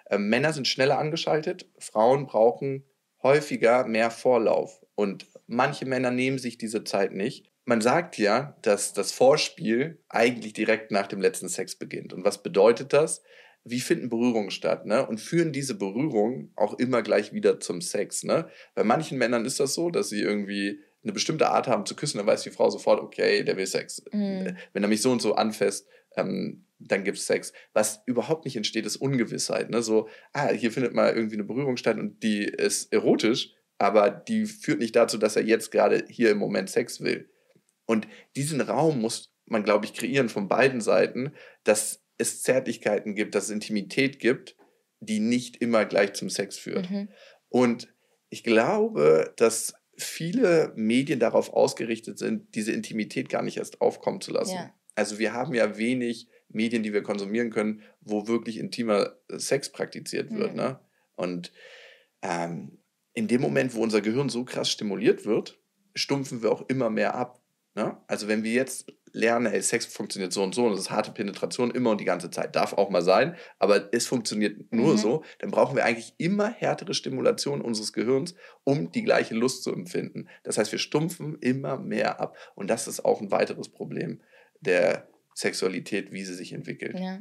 Äh, Männer sind schneller angeschaltet, Frauen brauchen häufiger mehr Vorlauf. Und manche Männer nehmen sich diese Zeit nicht. Man sagt ja, dass das Vorspiel eigentlich direkt nach dem letzten Sex beginnt. Und was bedeutet das? Wie finden Berührungen statt? Ne? Und führen diese Berührungen auch immer gleich wieder zum Sex? Ne? Bei manchen Männern ist das so, dass sie irgendwie eine bestimmte Art haben zu küssen, dann weiß die Frau sofort, okay, der will Sex. Mhm. Wenn er mich so und so anfasst, ähm, dann gibt es Sex. Was überhaupt nicht entsteht, ist Ungewissheit. Ne? So, ah, hier findet mal irgendwie eine Berührung statt und die ist erotisch, aber die führt nicht dazu, dass er jetzt gerade hier im Moment Sex will. Und diesen Raum muss man, glaube ich, kreieren von beiden Seiten, dass es Zärtlichkeiten gibt, dass es Intimität gibt, die nicht immer gleich zum Sex führt. Mhm. Und ich glaube, dass viele Medien darauf ausgerichtet sind, diese Intimität gar nicht erst aufkommen zu lassen. Ja. Also wir haben ja wenig Medien, die wir konsumieren können, wo wirklich intimer Sex praktiziert wird. Mhm. Ne? Und ähm, in dem Moment, wo unser Gehirn so krass stimuliert wird, stumpfen wir auch immer mehr ab. Ne? Also wenn wir jetzt lernen, hey, Sex funktioniert so und so und das ist harte Penetration immer und die ganze Zeit, darf auch mal sein, aber es funktioniert nur mhm. so, dann brauchen wir eigentlich immer härtere Stimulation unseres Gehirns, um die gleiche Lust zu empfinden. Das heißt, wir stumpfen immer mehr ab und das ist auch ein weiteres Problem der Sexualität, wie sie sich entwickelt. Ja.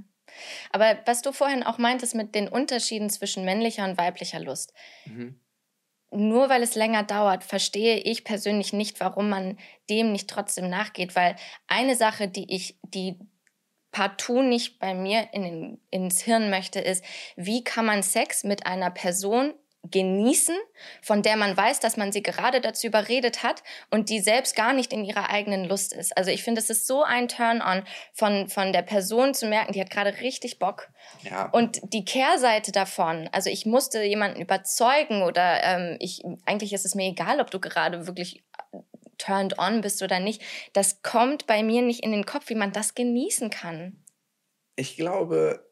Aber was du vorhin auch meintest mit den Unterschieden zwischen männlicher und weiblicher Lust. Mhm. Nur weil es länger dauert, verstehe ich persönlich nicht, warum man dem nicht trotzdem nachgeht. Weil eine Sache, die ich, die partout nicht bei mir in ins Hirn möchte, ist, wie kann man Sex mit einer Person genießen, von der man weiß, dass man sie gerade dazu überredet hat und die selbst gar nicht in ihrer eigenen Lust ist. Also ich finde, es ist so ein Turn-on von, von der Person zu merken, die hat gerade richtig Bock. Ja. Und die Kehrseite davon, also ich musste jemanden überzeugen oder ähm, ich, eigentlich ist es mir egal, ob du gerade wirklich turned on bist oder nicht. Das kommt bei mir nicht in den Kopf, wie man das genießen kann. Ich glaube,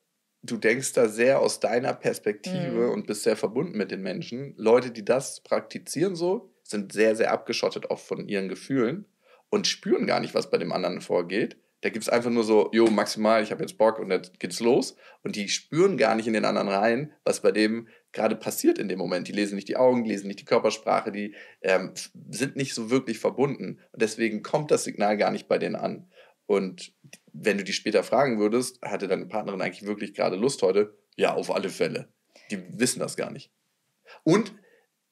du denkst da sehr aus deiner Perspektive mhm. und bist sehr verbunden mit den Menschen. Leute, die das praktizieren so, sind sehr, sehr abgeschottet auch von ihren Gefühlen und spüren gar nicht, was bei dem anderen vorgeht. Da gibt es einfach nur so, jo, maximal, ich habe jetzt Bock und jetzt geht's los. Und die spüren gar nicht in den anderen rein, was bei dem gerade passiert in dem Moment. Die lesen nicht die Augen, lesen nicht die Körpersprache, die ähm, sind nicht so wirklich verbunden. Und deswegen kommt das Signal gar nicht bei denen an. Und wenn du die später fragen würdest, hatte deine Partnerin eigentlich wirklich gerade Lust heute? Ja, auf alle Fälle. Die wissen das gar nicht. Und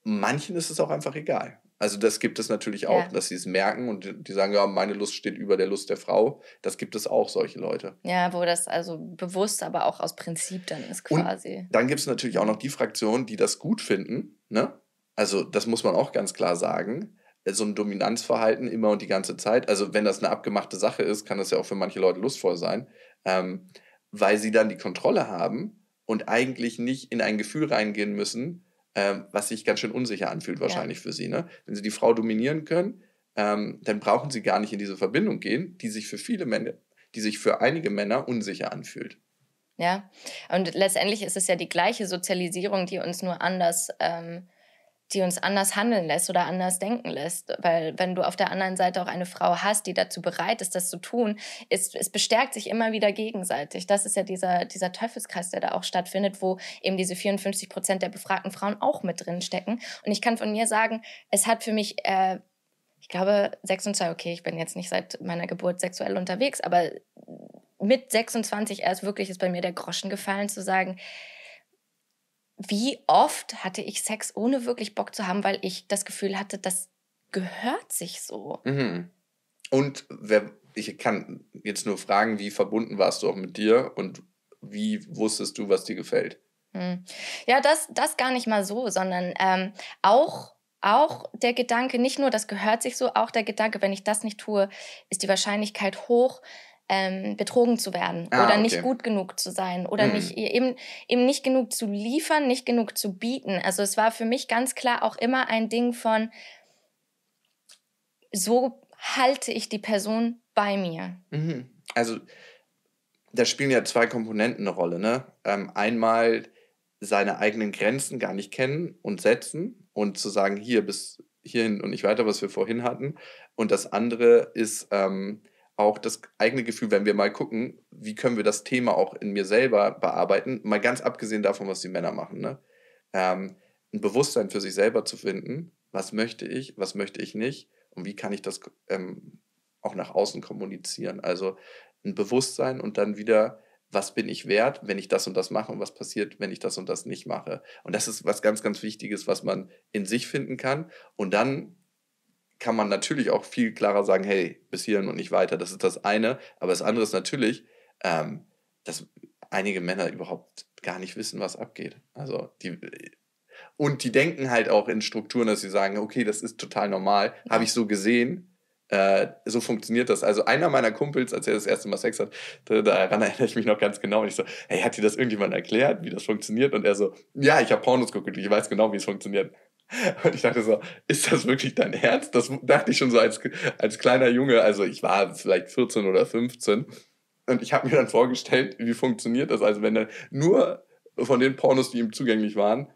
manchen ist es auch einfach egal. Also das gibt es natürlich auch, ja. dass sie es merken und die sagen, ja, meine Lust steht über der Lust der Frau. Das gibt es auch, solche Leute. Ja, wo das also bewusst, aber auch aus Prinzip dann ist quasi. Und dann gibt es natürlich auch noch die Fraktionen, die das gut finden. Ne? Also das muss man auch ganz klar sagen so ein Dominanzverhalten immer und die ganze Zeit. Also wenn das eine abgemachte Sache ist, kann das ja auch für manche Leute lustvoll sein, ähm, weil sie dann die Kontrolle haben und eigentlich nicht in ein Gefühl reingehen müssen, ähm, was sich ganz schön unsicher anfühlt wahrscheinlich ja. für sie. Ne? Wenn sie die Frau dominieren können, ähm, dann brauchen sie gar nicht in diese Verbindung gehen, die sich für viele Männer, die sich für einige Männer unsicher anfühlt. Ja, und letztendlich ist es ja die gleiche Sozialisierung, die uns nur anders ähm, die uns anders handeln lässt oder anders denken lässt. Weil wenn du auf der anderen Seite auch eine Frau hast, die dazu bereit ist, das zu tun, ist, es bestärkt sich immer wieder gegenseitig. Das ist ja dieser, dieser Teufelskreis, der da auch stattfindet, wo eben diese 54 Prozent der befragten Frauen auch mit drin stecken. Und ich kann von mir sagen, es hat für mich, äh, ich glaube, 26, okay, ich bin jetzt nicht seit meiner Geburt sexuell unterwegs, aber mit 26 erst wirklich ist bei mir der Groschen gefallen, zu sagen, wie oft hatte ich Sex, ohne wirklich Bock zu haben, weil ich das Gefühl hatte, das gehört sich so. Mhm. Und wer, ich kann jetzt nur fragen, wie verbunden warst du auch mit dir und wie wusstest du, was dir gefällt? Hm. Ja, das, das gar nicht mal so, sondern ähm, auch, auch der Gedanke, nicht nur das gehört sich so, auch der Gedanke, wenn ich das nicht tue, ist die Wahrscheinlichkeit hoch, ähm, betrogen zu werden ah, oder okay. nicht gut genug zu sein oder mhm. nicht eben eben nicht genug zu liefern, nicht genug zu bieten. Also es war für mich ganz klar auch immer ein Ding von so halte ich die Person bei mir. Mhm. Also da spielen ja zwei Komponenten eine Rolle. Ne? Ähm, einmal seine eigenen Grenzen gar nicht kennen und setzen und zu sagen, hier bis hierhin und nicht weiter, was wir vorhin hatten. Und das andere ist ähm, auch das eigene Gefühl, wenn wir mal gucken, wie können wir das Thema auch in mir selber bearbeiten, mal ganz abgesehen davon, was die Männer machen, ne? Ähm, ein Bewusstsein für sich selber zu finden, was möchte ich, was möchte ich nicht und wie kann ich das ähm, auch nach außen kommunizieren. Also ein Bewusstsein und dann wieder, was bin ich wert, wenn ich das und das mache und was passiert, wenn ich das und das nicht mache. Und das ist was ganz, ganz Wichtiges, was man in sich finden kann und dann kann man natürlich auch viel klarer sagen, hey, bis hierhin und nicht weiter. Das ist das eine. Aber das andere ist natürlich, ähm, dass einige Männer überhaupt gar nicht wissen, was abgeht. Also die und die denken halt auch in Strukturen, dass sie sagen, okay, das ist total normal, ja. habe ich so gesehen. Äh, so funktioniert das. Also einer meiner Kumpels, als er das erste Mal Sex hat, daran erinnere ich mich noch ganz genau. Und ich so, hey, hat dir das irgendjemand erklärt, wie das funktioniert? Und er so, ja, ich habe Pornos geguckt, ich weiß genau, wie es funktioniert. Und ich dachte so, ist das wirklich dein Herz? Das dachte ich schon so als, als kleiner Junge. Also ich war vielleicht 14 oder 15. Und ich habe mir dann vorgestellt, wie funktioniert das? Also wenn er nur von den Pornos, die ihm zugänglich waren,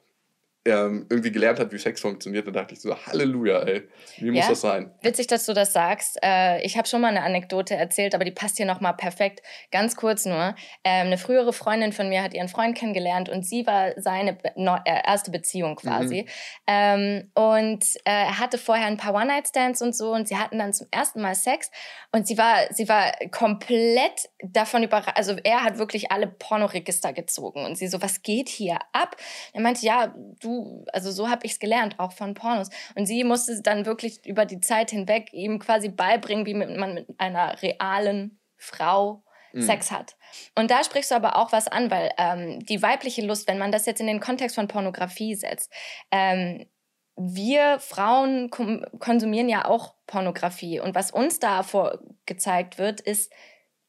ähm, irgendwie gelernt hat, wie Sex funktioniert, dann dachte ich so, Halleluja, ey, wie muss ja, das sein? Witzig, dass du das sagst. Äh, ich habe schon mal eine Anekdote erzählt, aber die passt hier nochmal perfekt. Ganz kurz nur. Ähm, eine frühere Freundin von mir hat ihren Freund kennengelernt und sie war seine Be äh, erste Beziehung quasi. Mhm. Ähm, und äh, er hatte vorher ein paar One-Night-Stands und so und sie hatten dann zum ersten Mal Sex und sie war, sie war komplett davon überrascht. Also er hat wirklich alle Pornoregister gezogen und sie so, was geht hier ab? Er meinte, ja, du also so habe ich es gelernt, auch von Pornos. Und sie musste dann wirklich über die Zeit hinweg ihm quasi beibringen, wie man mit einer realen Frau mhm. Sex hat. Und da sprichst du aber auch was an, weil ähm, die weibliche Lust, wenn man das jetzt in den Kontext von Pornografie setzt, ähm, wir Frauen konsumieren ja auch Pornografie. Und was uns da vorgezeigt wird, ist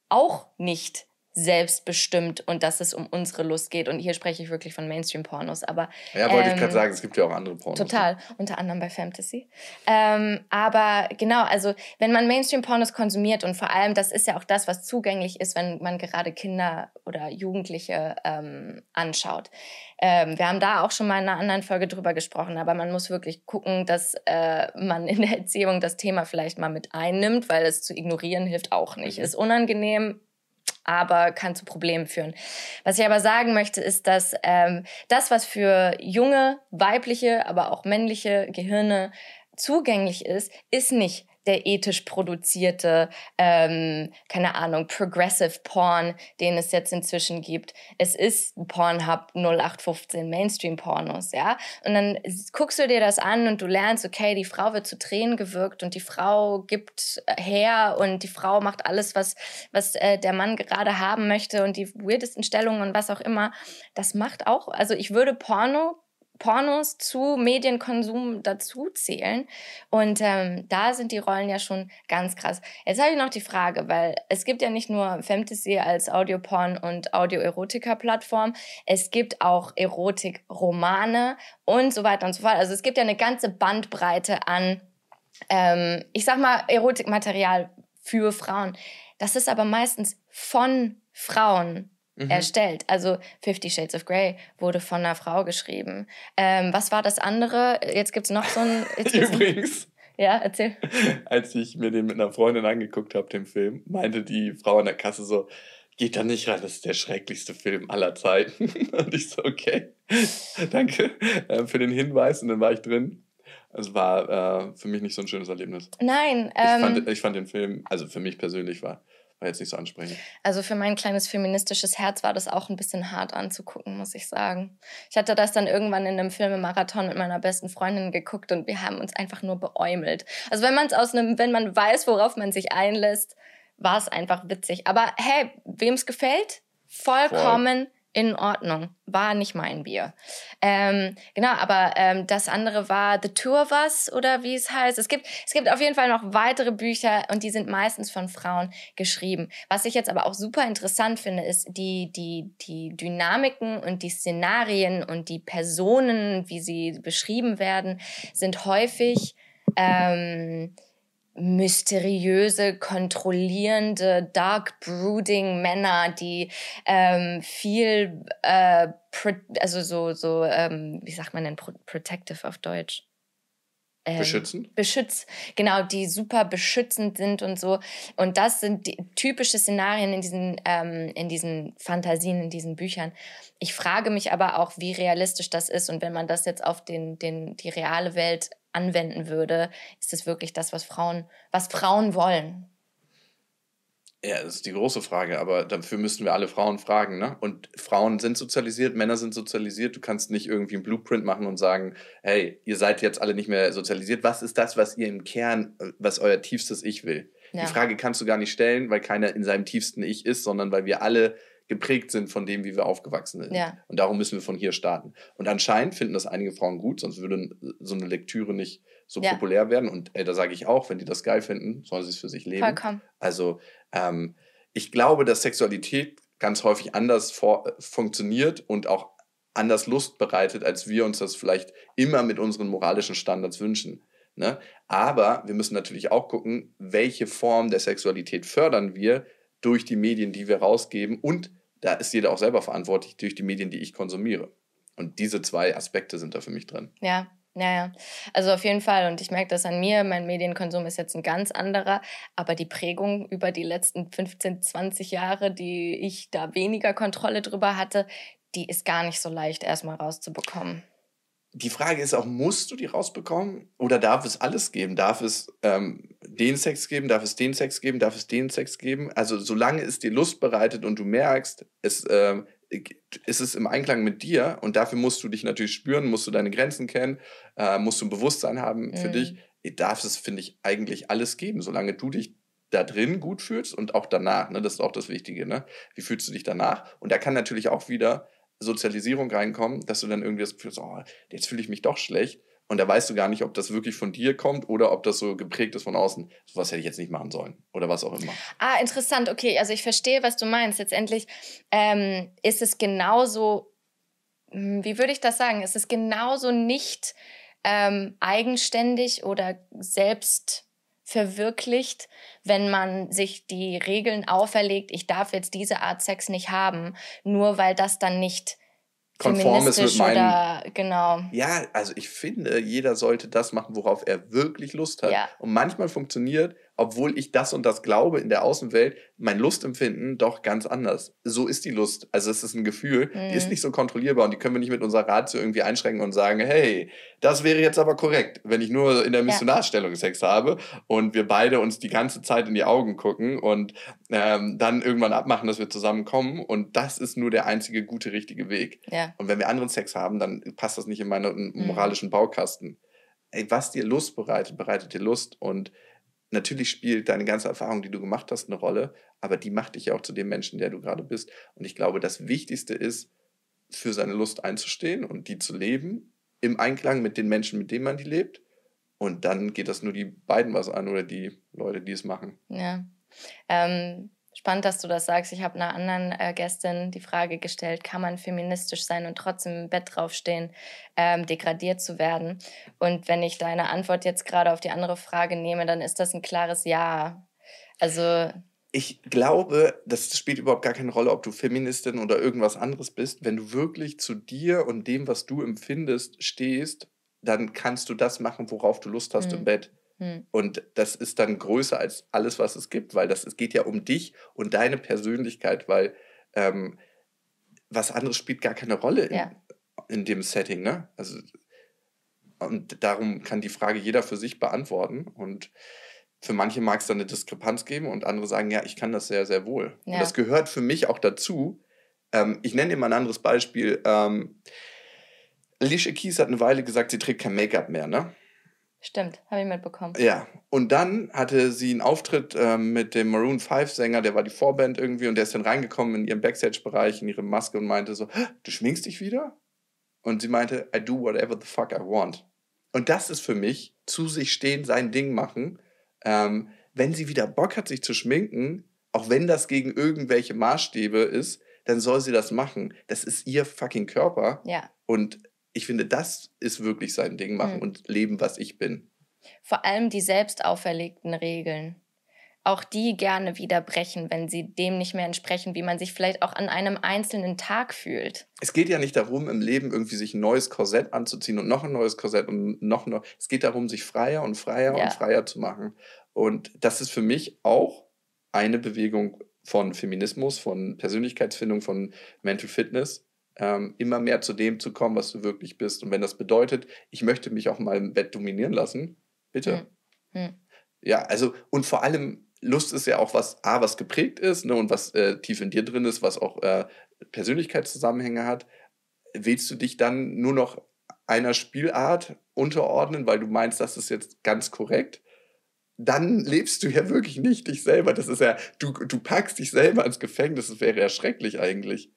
auch nicht selbstbestimmt und dass es um unsere Lust geht. Und hier spreche ich wirklich von Mainstream-Pornos. Aber ja, wollte ähm, ich gerade sagen, es gibt ja auch andere Pornos. Total, ne? unter anderem bei Fantasy. Ähm, aber genau, also wenn man Mainstream-Pornos konsumiert und vor allem, das ist ja auch das, was zugänglich ist, wenn man gerade Kinder oder Jugendliche ähm, anschaut. Ähm, wir haben da auch schon mal in einer anderen Folge drüber gesprochen, aber man muss wirklich gucken, dass äh, man in der Erziehung das Thema vielleicht mal mit einnimmt, weil es zu ignorieren hilft auch nicht. Mhm. Ist unangenehm, aber kann zu Problemen führen. Was ich aber sagen möchte, ist, dass ähm, das, was für junge, weibliche, aber auch männliche Gehirne zugänglich ist, ist nicht der ethisch produzierte, ähm, keine Ahnung, Progressive Porn, den es jetzt inzwischen gibt. Es ist Pornhub 0815 Mainstream-Pornos, ja. Und dann guckst du dir das an und du lernst, okay, die Frau wird zu Tränen gewirkt und die Frau gibt her und die Frau macht alles, was, was äh, der Mann gerade haben möchte und die weirdesten Stellungen und was auch immer. Das macht auch, also ich würde Porno Pornos zu Medienkonsum dazu zählen. Und ähm, da sind die Rollen ja schon ganz krass. Jetzt habe ich noch die Frage, weil es gibt ja nicht nur Fantasy als Audioporn und Audio-Erotika-Plattform, es gibt auch Erotik-Romane und so weiter und so fort. Also es gibt ja eine ganze Bandbreite an, ähm, ich sag mal, Erotikmaterial für Frauen. Das ist aber meistens von Frauen mhm. erstellt. Also Fifty Shades of Grey wurde von einer Frau geschrieben. Ähm, was war das andere? Jetzt gibt es noch so ein... Übrigens. Ja, erzähl. Als ich mir den mit einer Freundin angeguckt habe, den Film, meinte die Frau an der Kasse so, geht da nicht rein, das ist der schrecklichste Film aller Zeiten. Und ich so, okay, danke äh, für den Hinweis. Und dann war ich drin. Es war äh, für mich nicht so ein schönes Erlebnis. Nein. Ähm, ich, fand, ich fand den Film, also für mich persönlich war, war jetzt nicht so ansprechend. Also für mein kleines feministisches Herz war das auch ein bisschen hart anzugucken, muss ich sagen. Ich hatte das dann irgendwann in einem Filmemarathon mit meiner besten Freundin geguckt und wir haben uns einfach nur beäumelt. Also wenn man es aus einem, wenn man weiß, worauf man sich einlässt, war es einfach witzig. Aber hey, wem es gefällt, vollkommen Voll in Ordnung. War nicht mein Bier. Ähm, genau, aber ähm, das andere war The Two of Us oder wie es heißt. Es gibt, es gibt auf jeden Fall noch weitere Bücher und die sind meistens von Frauen geschrieben. Was ich jetzt aber auch super interessant finde, ist die, die, die Dynamiken und die Szenarien und die Personen, wie sie beschrieben werden, sind häufig ähm, mysteriöse, kontrollierende, dark brooding Männer, die ähm, viel, äh, also so, so ähm, wie sagt man denn pro protective auf Deutsch? Ähm, beschützend? Beschütz, genau, die super beschützend sind und so. Und das sind die typische Szenarien in diesen, ähm, in diesen Fantasien, in diesen Büchern. Ich frage mich aber auch, wie realistisch das ist und wenn man das jetzt auf den, den, die reale Welt anwenden würde, ist es wirklich das, was Frauen, was Frauen wollen? Ja, das ist die große Frage, aber dafür müssten wir alle Frauen fragen, ne? Und Frauen sind sozialisiert, Männer sind sozialisiert. Du kannst nicht irgendwie ein Blueprint machen und sagen, hey, ihr seid jetzt alle nicht mehr sozialisiert. Was ist das, was ihr im Kern, was euer tiefstes Ich will? Ja. Die Frage kannst du gar nicht stellen, weil keiner in seinem tiefsten Ich ist, sondern weil wir alle geprägt sind von dem, wie wir aufgewachsen sind. Ja. Und darum müssen wir von hier starten. Und anscheinend finden das einige Frauen gut, sonst würde so eine Lektüre nicht so ja. populär werden. Und ey, da sage ich auch, wenn die das geil finden, sollen sie es für sich leben. Vollkommen. Also ähm, ich glaube, dass Sexualität ganz häufig anders vor, funktioniert und auch anders Lust bereitet, als wir uns das vielleicht immer mit unseren moralischen Standards wünschen. Ne? Aber wir müssen natürlich auch gucken, welche Form der Sexualität fördern wir durch die Medien, die wir rausgeben und da ist jeder auch selber verantwortlich durch die Medien, die ich konsumiere. Und diese zwei Aspekte sind da für mich drin. Ja, ja, ja. Also auf jeden Fall. Und ich merke das an mir. Mein Medienkonsum ist jetzt ein ganz anderer. Aber die Prägung über die letzten 15, 20 Jahre, die ich da weniger Kontrolle drüber hatte, die ist gar nicht so leicht erstmal rauszubekommen die Frage ist auch, musst du die rausbekommen oder darf es alles geben? Darf es ähm, den Sex geben, darf es den Sex geben, darf es den Sex geben? Also solange es dir Lust bereitet und du merkst, es äh, ist es im Einklang mit dir und dafür musst du dich natürlich spüren, musst du deine Grenzen kennen, äh, musst du ein Bewusstsein haben für mhm. dich, darf es, finde ich, eigentlich alles geben, solange du dich da drin gut fühlst und auch danach. Ne? Das ist auch das Wichtige. Ne? Wie fühlst du dich danach? Und da kann natürlich auch wieder Sozialisierung reinkommen, dass du dann irgendwie das Gefühl hast, oh, jetzt fühle ich mich doch schlecht. Und da weißt du gar nicht, ob das wirklich von dir kommt oder ob das so geprägt ist von außen. Sowas hätte ich jetzt nicht machen sollen oder was auch immer. Ah, interessant. Okay, also ich verstehe, was du meinst. Letztendlich ähm, ist es genauso, hm, wie würde ich das sagen? Ist es genauso nicht ähm, eigenständig oder selbst verwirklicht, wenn man sich die Regeln auferlegt, ich darf jetzt diese Art Sex nicht haben, nur weil das dann nicht konform ist mit meinem. Oder, genau. Ja, also ich finde, jeder sollte das machen, worauf er wirklich Lust hat. Ja. Und manchmal funktioniert obwohl ich das und das glaube in der Außenwelt, mein Lustempfinden doch ganz anders. So ist die Lust. Also es ist ein Gefühl, mhm. die ist mhm. nicht so kontrollierbar und die können wir nicht mit unserer Ratio irgendwie einschränken und sagen, hey, das wäre jetzt aber korrekt, wenn ich nur in der Missionarstellung ja. Sex habe und wir beide uns die ganze Zeit in die Augen gucken und ähm, dann irgendwann abmachen, dass wir zusammenkommen und das ist nur der einzige gute, richtige Weg. Ja. Und wenn wir anderen Sex haben, dann passt das nicht in meinen mhm. moralischen mhm. Baukasten. Ey, was dir Lust bereitet, bereitet dir Lust und natürlich spielt deine ganze Erfahrung, die du gemacht hast, eine Rolle, aber die macht dich ja auch zu dem Menschen, der du gerade bist. Und ich glaube, das Wichtigste ist, für seine Lust einzustehen und die zu leben, im Einklang mit den Menschen, mit denen man die lebt. Und dann geht das nur die beiden was an oder die Leute, die es machen. Ja. Ähm, Spannend, dass du das sagst. Ich habe einer anderen äh, Gästin die Frage gestellt, kann man feministisch sein und trotzdem im Bett draufstehen, ähm, degradiert zu werden? Und wenn ich deine Antwort jetzt gerade auf die andere Frage nehme, dann ist das ein klares Ja. Also Ich glaube, das spielt überhaupt gar keine Rolle, ob du Feministin oder irgendwas anderes bist. Wenn du wirklich zu dir und dem, was du empfindest, stehst, dann kannst du das machen, worauf du Lust hast Hm. im Bett. Hm. Und das ist dann größer als alles, was es gibt, weil das, es geht ja um dich und deine Persönlichkeit, weil ähm, was anderes spielt gar keine Rolle in, Ja. in dem Setting. Ne? Also, und darum kann die Frage jeder für sich beantworten. Und für manche mag es dann eine Diskrepanz geben und andere sagen, ja, ich kann das sehr, sehr wohl. Ja. Und das gehört für mich auch dazu. Ähm, ich nenne dir mal ein anderes Beispiel. Ähm, Alicia Keys hat eine Weile gesagt, sie trägt kein Make-up mehr, ne? Stimmt, habe ich mitbekommen. Ja, und dann hatte sie einen Auftritt ähm, mit dem Maroon 5 Sänger, der war die Vorband irgendwie und der ist dann reingekommen in ihren Backstage-Bereich, in ihre Maske und meinte so, "Hä, du schminkst dich wieder? Und sie meinte, I do whatever the fuck I want. Und das ist für mich, zu sich stehen, sein Ding machen. Ähm, wenn sie wieder Bock hat, sich zu schminken, auch wenn das gegen irgendwelche Maßstäbe ist, dann soll sie das machen. Das ist ihr fucking Körper. Ja. Und ich finde, das ist wirklich sein Ding machen Mhm. und leben, was ich bin. Vor allem die selbst auferlegten Regeln. Auch die gerne wieder brechen, wenn sie dem nicht mehr entsprechen, wie man sich vielleicht auch an einem einzelnen Tag fühlt. es geht ja nicht darum, im Leben irgendwie sich ein neues Korsett anzuziehen und noch ein neues Korsett und noch ein neues. Es geht darum, sich freier und freier Ja. und freier zu machen. Und das ist für mich auch eine Bewegung von Feminismus, von Persönlichkeitsfindung, von Mental Fitness. Ähm, immer mehr zu dem zu kommen, was du wirklich bist. Und wenn das bedeutet, ich möchte mich auch mal im Bett dominieren lassen, bitte. Hm. Hm. Ja, also und vor allem Lust ist ja auch was, A, was geprägt ist ne, und was äh, tief in dir drin ist, was auch äh, Persönlichkeitszusammenhänge hat. Willst du dich dann nur noch einer Spielart unterordnen, weil du meinst, das ist jetzt ganz korrekt? Dann lebst du ja wirklich nicht dich selber. Das ist ja, du, du packst dich selber ins Gefängnis. Das wäre ja schrecklich eigentlich.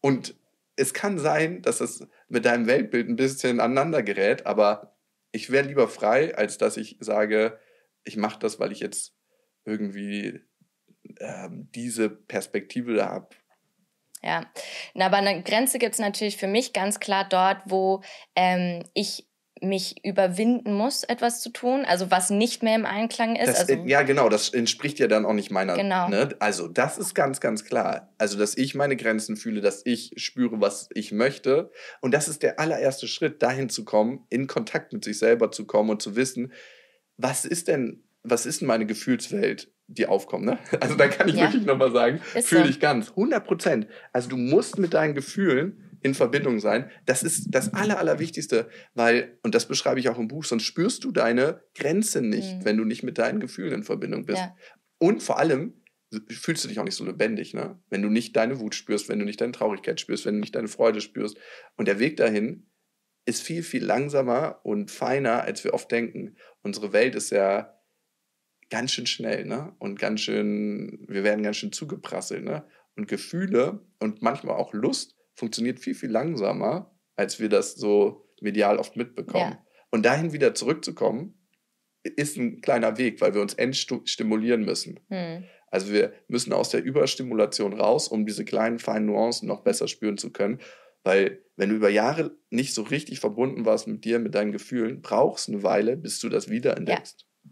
Und es kann sein, dass es mit deinem Weltbild ein bisschen aneinander gerät, aber ich wäre lieber frei, als dass ich sage, ich mache das, weil ich jetzt irgendwie ähm, diese Perspektive da habe. Ja, aber eine Grenze gibt es natürlich für mich ganz klar dort, wo ähm, ich mich überwinden muss, etwas zu tun, also was nicht mehr im Einklang ist. Das, also, ja, genau, das entspricht ja dann auch nicht meiner. Genau. Ne? Also, das ist ganz, ganz klar. Also, dass ich meine Grenzen fühle, dass ich spüre, was ich möchte. Und das ist der allererste Schritt, dahin zu kommen, in Kontakt mit sich selber zu kommen und zu wissen, was ist denn, was ist denn meine Gefühlswelt, die aufkommt. Ne? Also, da kann ich Ja. wirklich nochmal sagen, fühle so. ich ganz. 100 Prozent. Also, du musst mit deinen Gefühlen in Verbindung sein. Das ist das Aller, Allerwichtigste, weil, und das beschreibe ich auch im Buch, sonst spürst du deine Grenze nicht, Mhm. wenn du nicht mit deinen Gefühlen in Verbindung bist. Ja. Und vor allem fühlst du dich auch nicht so lebendig, ne? wenn du nicht deine Wut spürst, wenn du nicht deine Traurigkeit spürst, wenn du nicht deine Freude spürst. Und der Weg dahin ist viel, viel langsamer und feiner, als wir oft denken. Unsere Welt ist ja ganz schön schnell, ne? Und ganz schön, wir werden ganz schön zugeprasselt, ne? Und Gefühle und manchmal auch Lust funktioniert viel, viel langsamer, als wir das so medial oft mitbekommen. Ja. Und dahin wieder zurückzukommen, ist ein kleiner Weg, weil wir uns entstimulieren müssen. Hm. Also wir müssen aus der Überstimulation raus, um diese kleinen, feinen Nuancen noch besser spüren zu können. Weil wenn du über Jahre nicht so richtig verbunden warst mit dir, mit deinen Gefühlen, brauchst eine Weile, bis du das wieder entdeckst. Ja,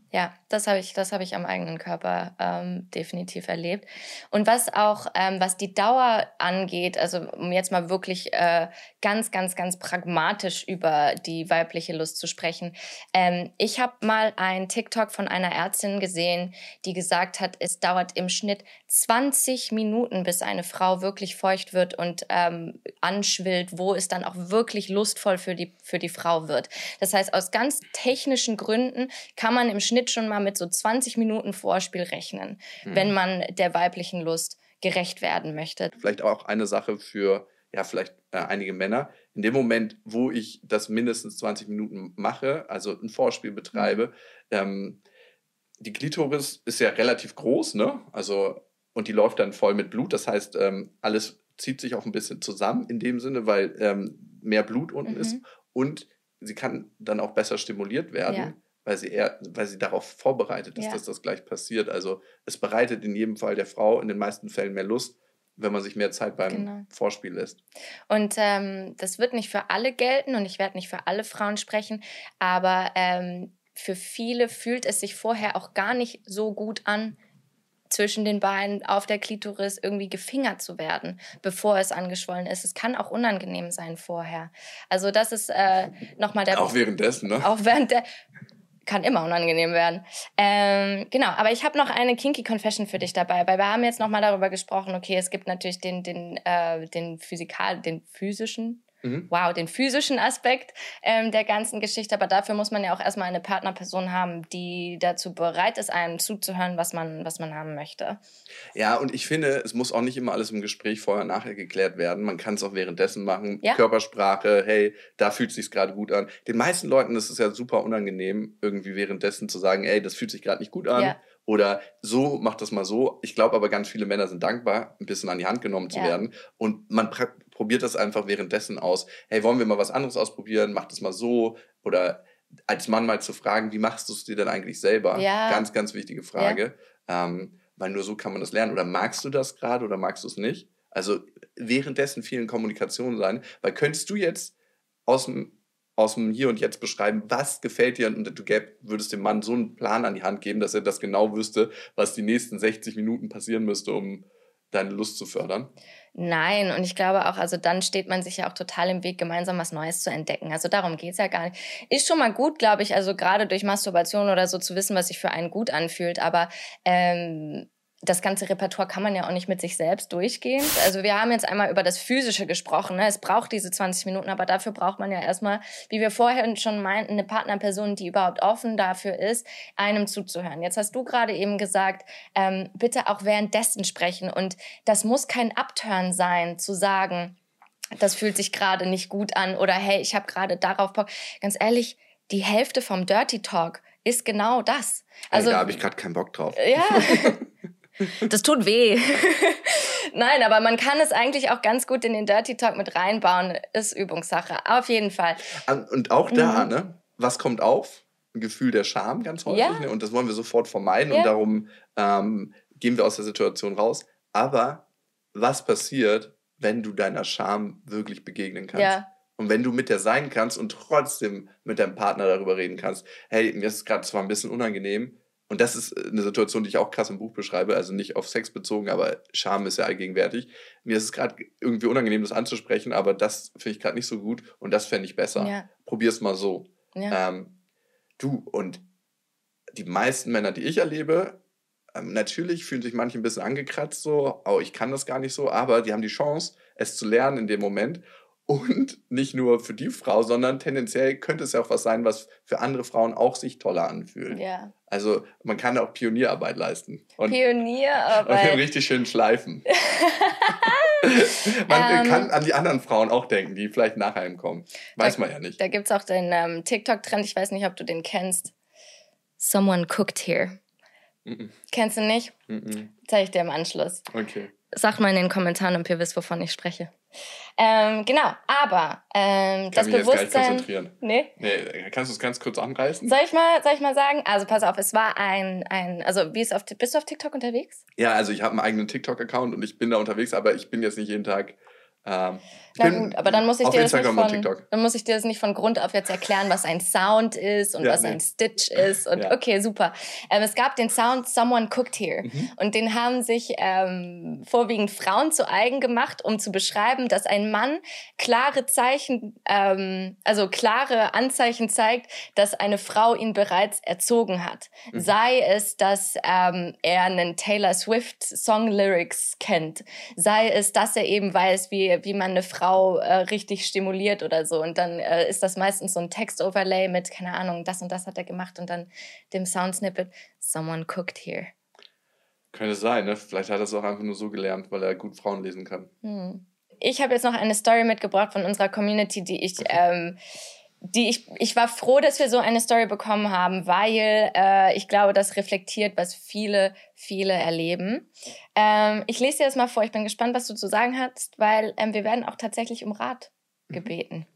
das habe ich, das habe ich am eigenen Körper ähm, definitiv erlebt. Und was auch, ähm, was die Dauer angeht, also um jetzt mal wirklich äh, ganz, ganz, ganz pragmatisch über die weibliche Lust zu sprechen. Ähm, ich habe mal ein TikTok von einer Ärztin gesehen, die gesagt hat, es dauert im Schnitt 20 Minuten, bis eine Frau wirklich feucht wird und ähm, anschwillt, wo es dann auch wirklich lustvoll für die, für die Frau wird. Das heißt, aus ganz technischen Gründen kann man im Schnitt schon mal mit so 20 Minuten Vorspiel rechnen, Mhm. wenn man der weiblichen Lust gerecht werden möchte. Vielleicht auch eine Sache für, ja, vielleicht äh, einige Männer. In dem Moment, wo ich das mindestens 20 Minuten mache, also ein Vorspiel betreibe, ähm, die Klitoris ist ja relativ groß, ne? Also, und die läuft dann voll mit Blut. Das heißt, ähm, alles zieht sich auch ein bisschen zusammen in dem Sinne, weil ähm, mehr Blut unten Mhm. ist. Und sie kann dann auch besser stimuliert werden, Ja. Weil sie eher, weil sie darauf vorbereitet ist, Ja. dass das gleich passiert. Also es bereitet in jedem Fall der Frau in den meisten Fällen mehr Lust, wenn man sich mehr Zeit beim Genau. Vorspiel lässt. Und ähm, das wird nicht für alle gelten und ich werde nicht für alle Frauen sprechen, aber ähm, für viele fühlt es sich vorher auch gar nicht so gut an, zwischen den Beinen auf der Klitoris irgendwie gefingert zu werden, bevor es angeschwollen ist. Es kann auch unangenehm sein vorher. Also das ist äh, nochmal der... Auch währenddessen, ne? Auch während der kann immer unangenehm werden. Ähm, genau, aber ich habe noch eine kinky Confession für dich dabei, weil wir haben jetzt noch mal darüber gesprochen. Okay, es gibt natürlich den den äh, den physikal, den physischen Mhm. Wow, den physischen Aspekt ähm, der ganzen Geschichte. Aber dafür muss man ja auch erstmal eine Partnerperson haben, die dazu bereit ist, einem zuzuhören, was man, was man haben möchte. Ja, und ich finde, es muss auch nicht immer alles im Gespräch vorher nachher geklärt werden. Man kann es auch währenddessen machen. Ja. Körpersprache, hey, da fühlt es sich gerade gut an. Den meisten Leuten ist es ja super unangenehm, irgendwie währenddessen zu sagen, ey, das fühlt sich gerade nicht gut an. Ja. Oder so, macht das mal so. Ich glaube aber, ganz viele Männer sind dankbar, ein bisschen an die Hand genommen zu ja. werden. Und man probiert das einfach währenddessen aus. Hey, wollen wir mal was anderes ausprobieren? Mach das mal so. Oder als Mann mal zu fragen, wie machst du es dir denn eigentlich selber? Ja. Ganz, ganz wichtige Frage. Ja. Ähm, weil nur so kann man das lernen. Oder magst du das gerade oder magst du es nicht? Also währenddessen vielen Kommunikationen sein. Weil könntest du jetzt aus dem aus dem Hier und Jetzt beschreiben, was gefällt dir und du würdest dem Mann so einen Plan an die Hand geben, dass er das genau wüsste, was die nächsten 60 Minuten passieren müsste, um deine Lust zu fördern? Nein, und ich glaube auch, also dann steht man sich ja auch total im Weg, gemeinsam was Neues zu entdecken. Also darum geht es ja gar nicht. Ist schon mal gut, glaube ich, also gerade durch Masturbation oder so zu wissen, was sich für einen gut anfühlt, aber ähm, das ganze Repertoire kann man ja auch nicht mit sich selbst durchgehen. Also wir haben jetzt einmal über das Physische gesprochen. Ne? Es braucht diese 20 Minuten, aber dafür braucht man ja erstmal, wie wir vorher schon meinten, eine Partnerperson, die überhaupt offen dafür ist, einem zuzuhören. Jetzt hast du gerade eben gesagt, ähm, bitte auch währenddessen sprechen. Und das muss kein Upturn sein, zu sagen, das fühlt sich gerade nicht gut an oder hey, ich habe gerade darauf Bock. Ganz ehrlich, die Hälfte vom Dirty Talk ist genau das. Also, da habe ich gerade keinen Bock drauf. Ja. Das tut weh. Nein, aber man kann es eigentlich auch ganz gut in den Dirty Talk mit reinbauen. Ist Übungssache. Auf jeden Fall. Und auch da, mhm. ne? Was kommt auf? Ein Gefühl der Scham ganz häufig. Ja. Ne? Und das wollen wir sofort vermeiden. Ja. Und darum ähm, gehen wir aus der Situation raus. Aber was passiert, wenn du deiner Scham wirklich begegnen kannst? Ja. Und wenn du mit der sein kannst und trotzdem mit deinem Partner darüber reden kannst, hey, mir ist gerade zwar ein bisschen unangenehm, und das ist äh, eine Situation, die ich auch krass im Buch beschreibe, also nicht auf Sex bezogen, aber Scham ist ja allgegenwärtig. Mir ist es gerade irgendwie unangenehm, das anzusprechen, aber das finde ich gerade nicht so gut und das fände ich besser. Ja. Probier's mal so. Ja. Ähm, du, und die meisten Männer, die ich erlebe, ähm, natürlich fühlen sich manche ein bisschen angekratzt, so, oh, ich kann das gar nicht so, aber die haben die Chance, es zu lernen in dem Moment und nicht nur für die Frau, sondern tendenziell könnte es ja auch was sein, was für andere Frauen auch sich toller anfühlt. Ja. Also man kann auch Pionierarbeit leisten. Und, Pionierarbeit. Und richtig schön schleifen. man ähm, kann an die anderen Frauen auch denken, die vielleicht nach einem kommen. Weiß da, man ja nicht. Da gibt es auch den ähm, TikTok-Trend, ich weiß nicht, ob du den kennst. Someone cooked here. Mm -mm. Kennst du nicht? Mm Zeige ich dir im Anschluss. Okay. Sagt mal in den Kommentaren, ob ihr wisst, wovon ich spreche. Ähm, genau, aber ähm, Kann das mich Bewusstsein. Jetzt gar nicht konzentrieren. Nee? Nee, kannst du es ganz kurz anreißen? Soll ich mal, soll ich mal sagen? Also pass auf, es war ein, ein also wie ist auf, bist du auf TikTok unterwegs? Ja, also ich habe einen eigenen TikTok-Account und ich bin da unterwegs, aber ich bin jetzt nicht jeden Tag ähm, Na gut, aber dann muss ich dir das nicht von, dann muss ich dir das nicht von Grund auf jetzt erklären, was ein Sound ist und ja, was nee. ein Stitch ist und ja. okay, super. Ähm, es gab den Sound Someone Cooked Here mhm. und den haben sich ähm, vorwiegend Frauen zu eigen gemacht, um zu beschreiben, dass ein Mann klare Zeichen, ähm, also klare Anzeichen zeigt, dass eine Frau ihn bereits erzogen hat. Mhm. Sei es, dass ähm, er einen Taylor Swift Song Lyrics kennt, sei es, dass er eben weiß, wie wie, man eine Frau äh, richtig stimuliert oder so. Und dann äh, ist das meistens so ein Text-Overlay mit, keine Ahnung, das und das hat er gemacht und dann dem Sound-Snippet, someone cooked here. Könnte sein, ne? Vielleicht hat er es auch einfach nur so gelernt, weil er gut Frauen lesen kann. Hm. Ich habe jetzt noch eine Story mitgebracht von unserer Community, die ich ähm, die ich, ich war froh, dass wir so eine Story bekommen haben, weil äh, ich glaube, das reflektiert, was viele, viele erleben. Ähm, ich lese dir das mal vor. Ich bin gespannt, was du zu sagen hast, weil ähm, wir werden auch tatsächlich um Rat mhm.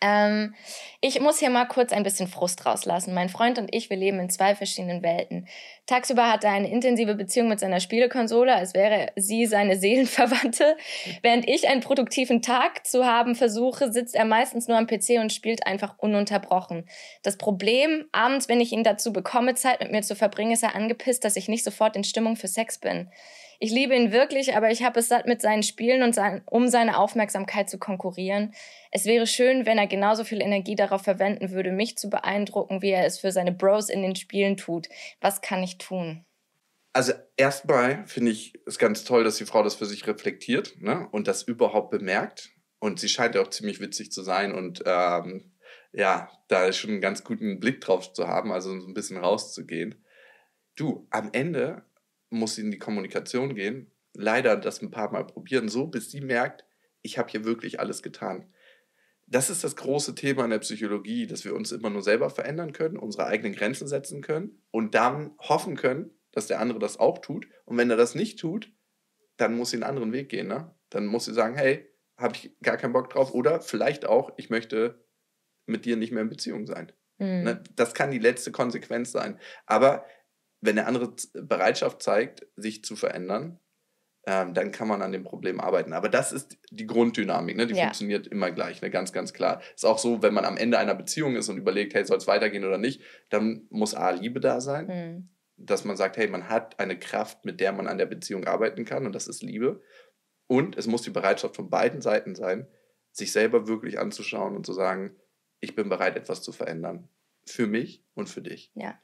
Ähm, ich muss hier mal kurz ein bisschen Frust rauslassen. Mein Freund und ich, wir leben in zwei verschiedenen Welten. Tagsüber hat er eine intensive Beziehung mit seiner Spielekonsole, als wäre sie seine Seelenverwandte. Während ich einen produktiven Tag zu haben versuche, sitzt er meistens nur am PC und spielt einfach ununterbrochen. Das Problem, abends, wenn ich ihn dazu bekomme, Zeit mit mir zu verbringen, ist er angepisst, dass ich nicht sofort in Stimmung für Sex bin. Ich liebe ihn wirklich, aber ich habe es satt mit seinen Spielen und sein, um seine Aufmerksamkeit zu konkurrieren. Es wäre schön, wenn er genauso viel Energie darauf verwenden würde, mich zu beeindrucken, wie er es für seine Bros in den Spielen tut. Was kann ich tun? Also erstmal finde ich es ganz toll, dass die Frau das für sich reflektiert ne? und das überhaupt bemerkt. Und sie scheint ja auch ziemlich witzig zu sein und ähm, ja, da schon einen ganz guten Blick drauf zu haben, also so ein bisschen rauszugehen. Du, am Ende muss sie in die Kommunikation gehen, leider das ein paar Mal probieren, so bis sie merkt, ich habe hier wirklich alles getan. Das ist das große Thema in der Psychologie, dass wir uns immer nur selber verändern können, unsere eigenen Grenzen setzen können und dann hoffen können, dass der andere das auch tut. Und wenn er das nicht tut, dann muss sie einen anderen Weg gehen. Ne? Dann muss sie sagen, hey, habe ich gar keinen Bock drauf. Oder vielleicht auch, ich möchte mit dir nicht mehr in Beziehung sein. Mhm. Das kann die letzte Konsequenz sein. Aber wenn der andere Bereitschaft zeigt, sich zu verändern, ähm, dann kann man an dem Problem arbeiten. Aber das ist die Grunddynamik, ne? die ja. funktioniert immer gleich, ne? ganz, ganz klar. Ist auch so, wenn man am Ende einer Beziehung ist und überlegt, hey, soll es weitergehen oder nicht, dann muss A, Liebe da sein, mhm. dass man sagt, hey, man hat eine Kraft, mit der man an der Beziehung arbeiten kann und das ist Liebe. Und es muss die Bereitschaft von beiden Seiten sein, sich selber wirklich anzuschauen und zu sagen, ich bin bereit, etwas zu verändern. Für mich und für dich. Ja.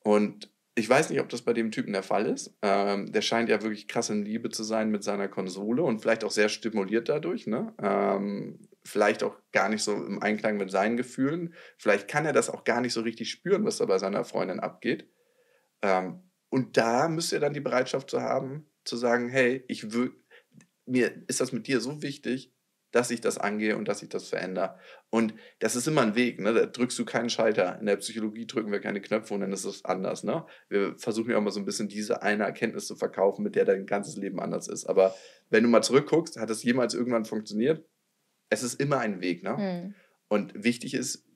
Und ich weiß nicht, ob das bei dem Typen der Fall ist. Ähm, der scheint ja wirklich krass in Liebe zu sein mit seiner Konsole und vielleicht auch sehr stimuliert dadurch. Ne? Ähm, vielleicht auch gar nicht so im Einklang mit seinen Gefühlen. Vielleicht kann er das auch gar nicht so richtig spüren, was da bei seiner Freundin abgeht. Ähm, und da müsste er dann die Bereitschaft zu haben, zu sagen, hey, ich will, mir ist das mit dir so wichtig, dass ich das angehe und dass ich das verändere. Und das ist immer ein Weg, ne? da drückst du keinen Schalter. In der Psychologie drücken wir keine Knöpfe und dann ist es anders. Ne? Wir versuchen ja mal so ein bisschen diese eine Erkenntnis zu verkaufen, mit der dein ganzes Leben anders ist. Aber wenn du mal zurückguckst, hat es jemals irgendwann funktioniert? Es ist immer ein Weg. Ne? Mhm. Und wichtig ist,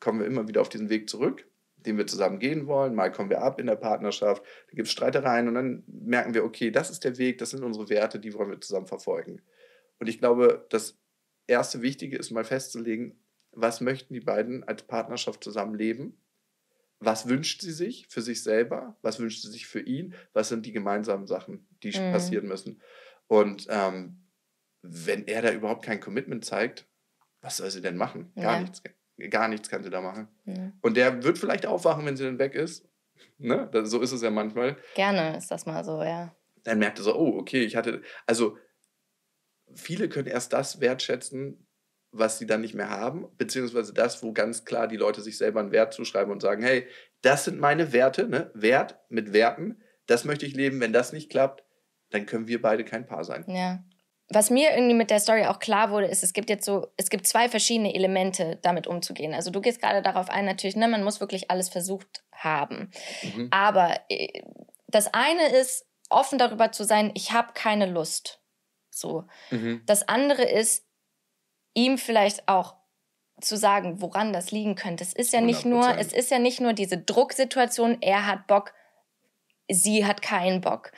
kommen wir immer wieder auf diesen Weg zurück, den wir zusammen gehen wollen. Mal kommen wir ab in der Partnerschaft, da gibt es Streitereien und dann merken wir, okay, das ist der Weg, das sind unsere Werte, die wollen wir zusammen verfolgen. Und ich glaube, dass erste Wichtige ist mal festzulegen, was möchten die beiden als Partnerschaft zusammenleben? Was wünscht sie sich für sich selber? Was wünscht sie sich für ihn? Was sind die gemeinsamen Sachen, die mhm. passieren müssen? Und ähm, wenn er da überhaupt kein Commitment zeigt, was soll sie denn machen? Gar ja. nichts. Gar nichts kann sie da machen. Ja. Und der wird vielleicht aufwachen, wenn sie dann weg ist. Ne? So ist es ja manchmal. Gerne ist das mal so, ja. Dann merkt er so, oh, okay, ich hatte, also viele können erst das wertschätzen, was sie dann nicht mehr haben, beziehungsweise das, wo ganz klar die Leute sich selber einen Wert zuschreiben und sagen, hey, das sind meine Werte, ne? Wert mit Werten, das möchte ich leben. Wenn das nicht klappt, dann können wir beide kein Paar sein. Ja. Was mir irgendwie mit der Story auch klar wurde, ist, es gibt jetzt so, es gibt zwei verschiedene Elemente, damit umzugehen. Also du gehst gerade darauf ein, natürlich, ne, man muss wirklich alles versucht haben. Mhm. Aber äh, das eine ist, offen darüber zu sein, ich habe keine Lust. So. Mhm. Das andere ist, ihm vielleicht auch zu sagen, woran das liegen könnte. Es ist ja nicht 100%. nur, es ist ja nicht nur diese Drucksituation, er hat Bock, sie hat keinen Bock.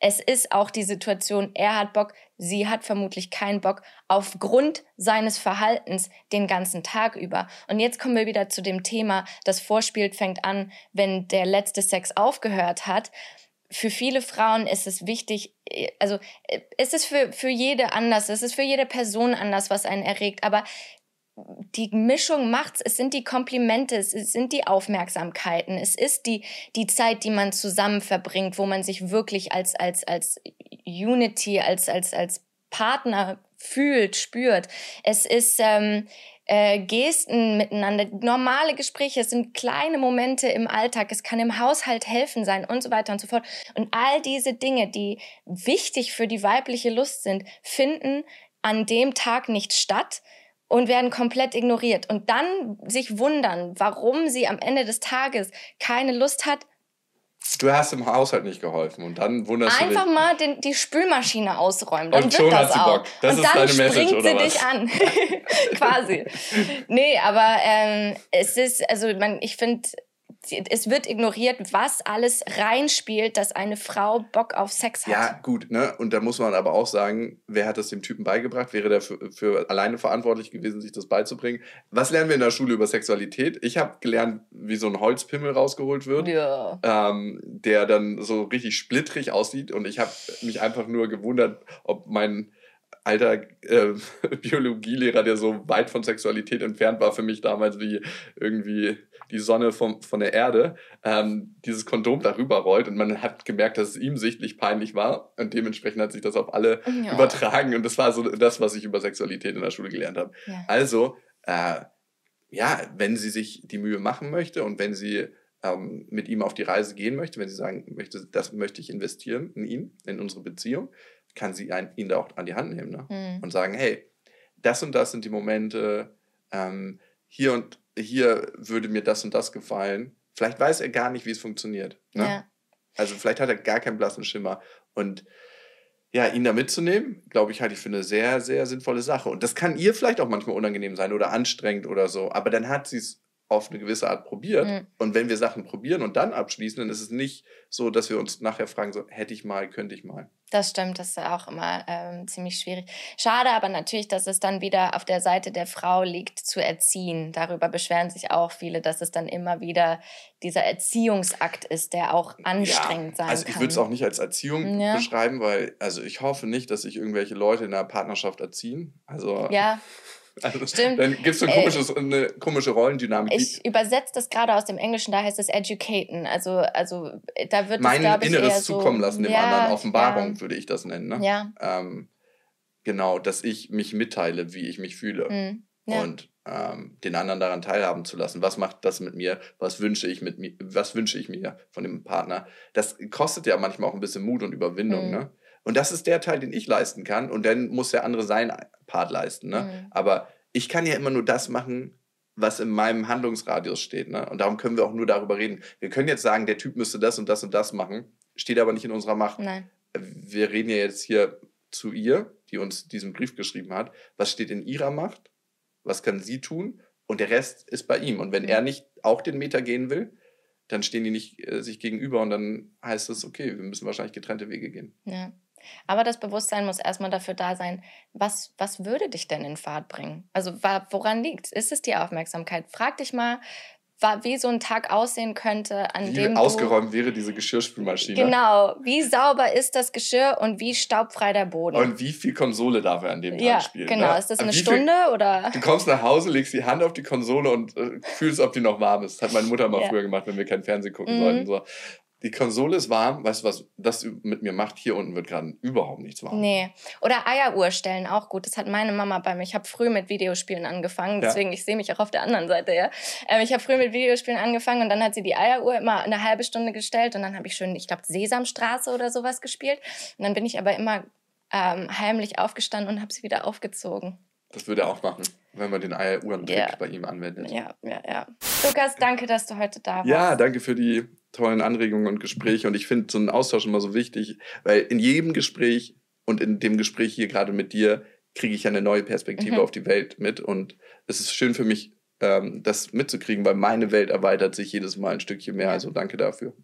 Es ist auch die Situation, er hat Bock, sie hat vermutlich keinen Bock aufgrund seines Verhaltens den ganzen Tag über. Und jetzt kommen wir wieder zu dem Thema, das Vorspiel fängt an, wenn der letzte Sex aufgehört hat für viele Frauen ist es wichtig, äh, also äh, es ist für, für jede anders, es ist für jede Person anders, was einen erregt, aber die Mischung macht's, es sind die Komplimente, es sind die Aufmerksamkeiten, es ist die, die Zeit, die man zusammen verbringt, wo man sich wirklich als, als, als Unity, als, als, als Partner fühlt, spürt. Es ist, ähm, äh, Gesten miteinander, normale Gespräche, es sind kleine Momente im Alltag, es kann im Haushalt helfen sein und so weiter und so fort. Und all diese Dinge, die wichtig für die weibliche Lust sind, finden an dem Tag nicht statt und werden komplett ignoriert. Und dann sich wundern, warum sie am Ende des Tages keine Lust hat, du hast im Haushalt nicht geholfen und dann wunderst Einfach du dich. mal den, die Spülmaschine ausräumen, dann Und wird schon das hat sie auch. Bock. Das und ist dann deine Message, springt sie oder dich was? an, quasi. Nee, aber ähm, es ist, also man, ich finde, es wird ignoriert, was alles reinspielt, dass eine Frau Bock auf Sex hat. Ja, gut, ne? Und da muss man aber auch sagen, wer hat das dem Typen beigebracht? Wäre der für, für alleine verantwortlich gewesen, sich das beizubringen? Was lernen wir in der Schule über Sexualität? Ich habe gelernt, wie so ein Holzpimmel rausgeholt wird. Ja. ähm, der dann so richtig splittrig aussieht. Und ich habe mich einfach nur gewundert, ob mein alter äh, Biologielehrer, der so weit von Sexualität entfernt war für mich damals wie irgendwie die Sonne vom, von der Erde, ähm, dieses Kondom darüber rollt. Und man hat gemerkt, dass es ihm sichtlich peinlich war. Und dementsprechend hat sich das auf alle Ja. übertragen. Und das war so das, was ich über Sexualität in der Schule gelernt habe. Ja. Also, äh, ja, wenn sie sich die Mühe machen möchte und wenn sie ähm, mit ihm auf die Reise gehen möchte, wenn sie sagen möchte, das möchte ich investieren in ihn, in unsere Beziehung, kann sie ein, ihn da auch an die Hand nehmen ne? Hm. und sagen, hey, das und das sind die Momente, ähm, hier und hier würde mir das und das gefallen. Vielleicht weiß er gar nicht, wie es funktioniert. Ne? Ja. Also vielleicht hat er gar keinen blassen Schimmer. Und ja, ihn da mitzunehmen, glaube ich, halte ich für eine sehr, sehr sinnvolle Sache. Und das kann ihr vielleicht auch manchmal unangenehm sein oder anstrengend oder so. Aber dann hat sie es auf eine gewisse Art probiert. Mhm. Und wenn wir Sachen probieren und dann abschließen, dann ist es nicht so, dass wir uns nachher fragen, so hätte ich mal, könnte ich mal. Das stimmt, das ist auch immer ähm, ziemlich schwierig. Schade aber natürlich, dass es dann wieder auf der Seite der Frau liegt, zu erziehen. Darüber beschweren sich auch viele, dass es dann immer wieder dieser Erziehungsakt ist, der auch anstrengend sein also ich kann. würde es auch nicht als Erziehung Ja. beschreiben, weil, also ich hoffe nicht, dass sich irgendwelche Leute in einer Partnerschaft erziehen. Also, Ja, also stimmt. dann gibt es so ein Äh, komisches, eine komische Rollendynamik. ich übersetze das gerade aus dem Englischen, da heißt es educaten. Also, also äh, da wird es, mein ich, eher Inneres so, zukommen lassen dem ja, anderen. Offenbarung würde ich das nennen. Ne? Ja, Ähm, genau, dass ich mich mitteile, wie ich mich fühle. ja. Hm, ja. Und ähm, den anderen daran teilhaben zu lassen. Was macht das mit mir? Was wünsche ich mit mir? Was wünsche ich mir von dem Partner? Das kostet ja manchmal auch ein bisschen Mut und Überwindung. Mhm. Ne? Und das ist der Teil, den ich leisten kann. Und dann muss der andere seinen Part leisten. Ne? Mhm. Aber ich kann ja immer nur das machen, was in meinem Handlungsradius steht. Ne? Und darum können wir auch nur darüber reden. Wir können jetzt sagen, der Typ müsste das und das und das machen, steht aber nicht in unserer Macht. Nein. Wir reden ja jetzt hier zu ihr, die uns diesen Brief geschrieben hat. Was steht in ihrer Macht? Was kann sie tun? Und der Rest ist bei ihm. Und wenn Mhm. er nicht auch den Meter gehen will, dann stehen die nicht äh, sich gegenüber und dann heißt es, okay, wir müssen wahrscheinlich getrennte Wege gehen. Ja. Aber das Bewusstsein muss erstmal dafür da sein, was, was würde dich denn in Fahrt bringen? Also woran liegt Ist es die Aufmerksamkeit? Frag dich mal, wie so ein Tag aussehen könnte, an Wie dem ausgeräumt wäre diese Geschirrspülmaschine? du... Genau, wie sauber ist das Geschirr und wie staubfrei der Boden? Und wie viel Konsole darf er an dem ja, Tag spielen? genau. ne? Ist das eine wie viel- Stunde oder... Du kommst nach Hause, legst die Hand auf die Konsole und äh, fühlst, ob die noch warm ist. Das hat meine Mutter mal Ja. früher gemacht, wenn wir kein Fernsehen gucken Mhm. sollten. So. Die Konsole ist warm, weißt du, was das mit mir macht? Hier unten wird gerade überhaupt nichts warm. Nee. Oder Eieruhr stellen, auch gut. Das hat meine Mama bei mir. Ich habe früh mit Videospielen angefangen, Ja. deswegen, ich sehe mich auch auf der anderen Seite, ja. Ähm, ich habe früh mit Videospielen angefangen und dann hat sie die Eieruhr immer eine halbe Stunde gestellt und dann habe ich schön, ich glaube, Sesamstraße oder sowas gespielt. Und dann bin ich aber immer ähm, heimlich aufgestanden und habe sie wieder aufgezogen. Das würde er auch machen, wenn man den Eieruhrentrick Ja. bei ihm anwendet. Ja, ja, ja. Lukas, danke, dass du heute da warst. Ja, danke für die tollen Anregungen und Gespräche. Und ich finde so einen Austausch immer so wichtig, weil in jedem Gespräch und in dem Gespräch hier gerade mit dir kriege ich ja eine neue Perspektive Mhm. auf die Welt mit. Und es ist schön für mich, ähm, das mitzukriegen, weil meine Welt erweitert sich jedes Mal ein Stückchen mehr. Also danke dafür.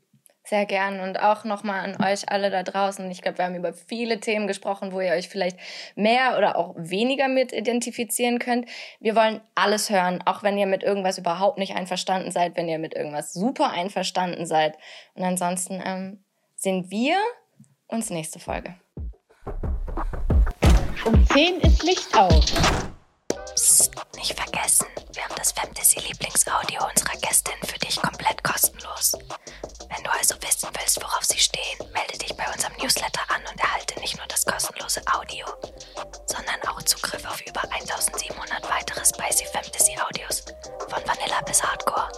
Sehr gern und auch nochmal an euch alle da draußen. Ich glaube, wir haben über viele Themen gesprochen, wo ihr euch vielleicht mehr oder auch weniger mit identifizieren könnt. Wir wollen alles hören, auch wenn ihr mit irgendwas überhaupt nicht einverstanden seid, wenn ihr mit irgendwas super einverstanden seid. Und ansonsten ähm, sehen wir uns nächste Folge. Um 10 ist Licht aus. Nicht vergessen, wir haben das Fantasy-Lieblingsaudio unserer Gästin für dich komplett kostenlos. Wenn du also wissen willst, worauf sie stehen, melde dich bei unserem Newsletter an und erhalte nicht nur das kostenlose Audio, sondern auch Zugriff auf über 1700 weitere Spicy Fantasy Audios, von Vanilla bis Hardcore.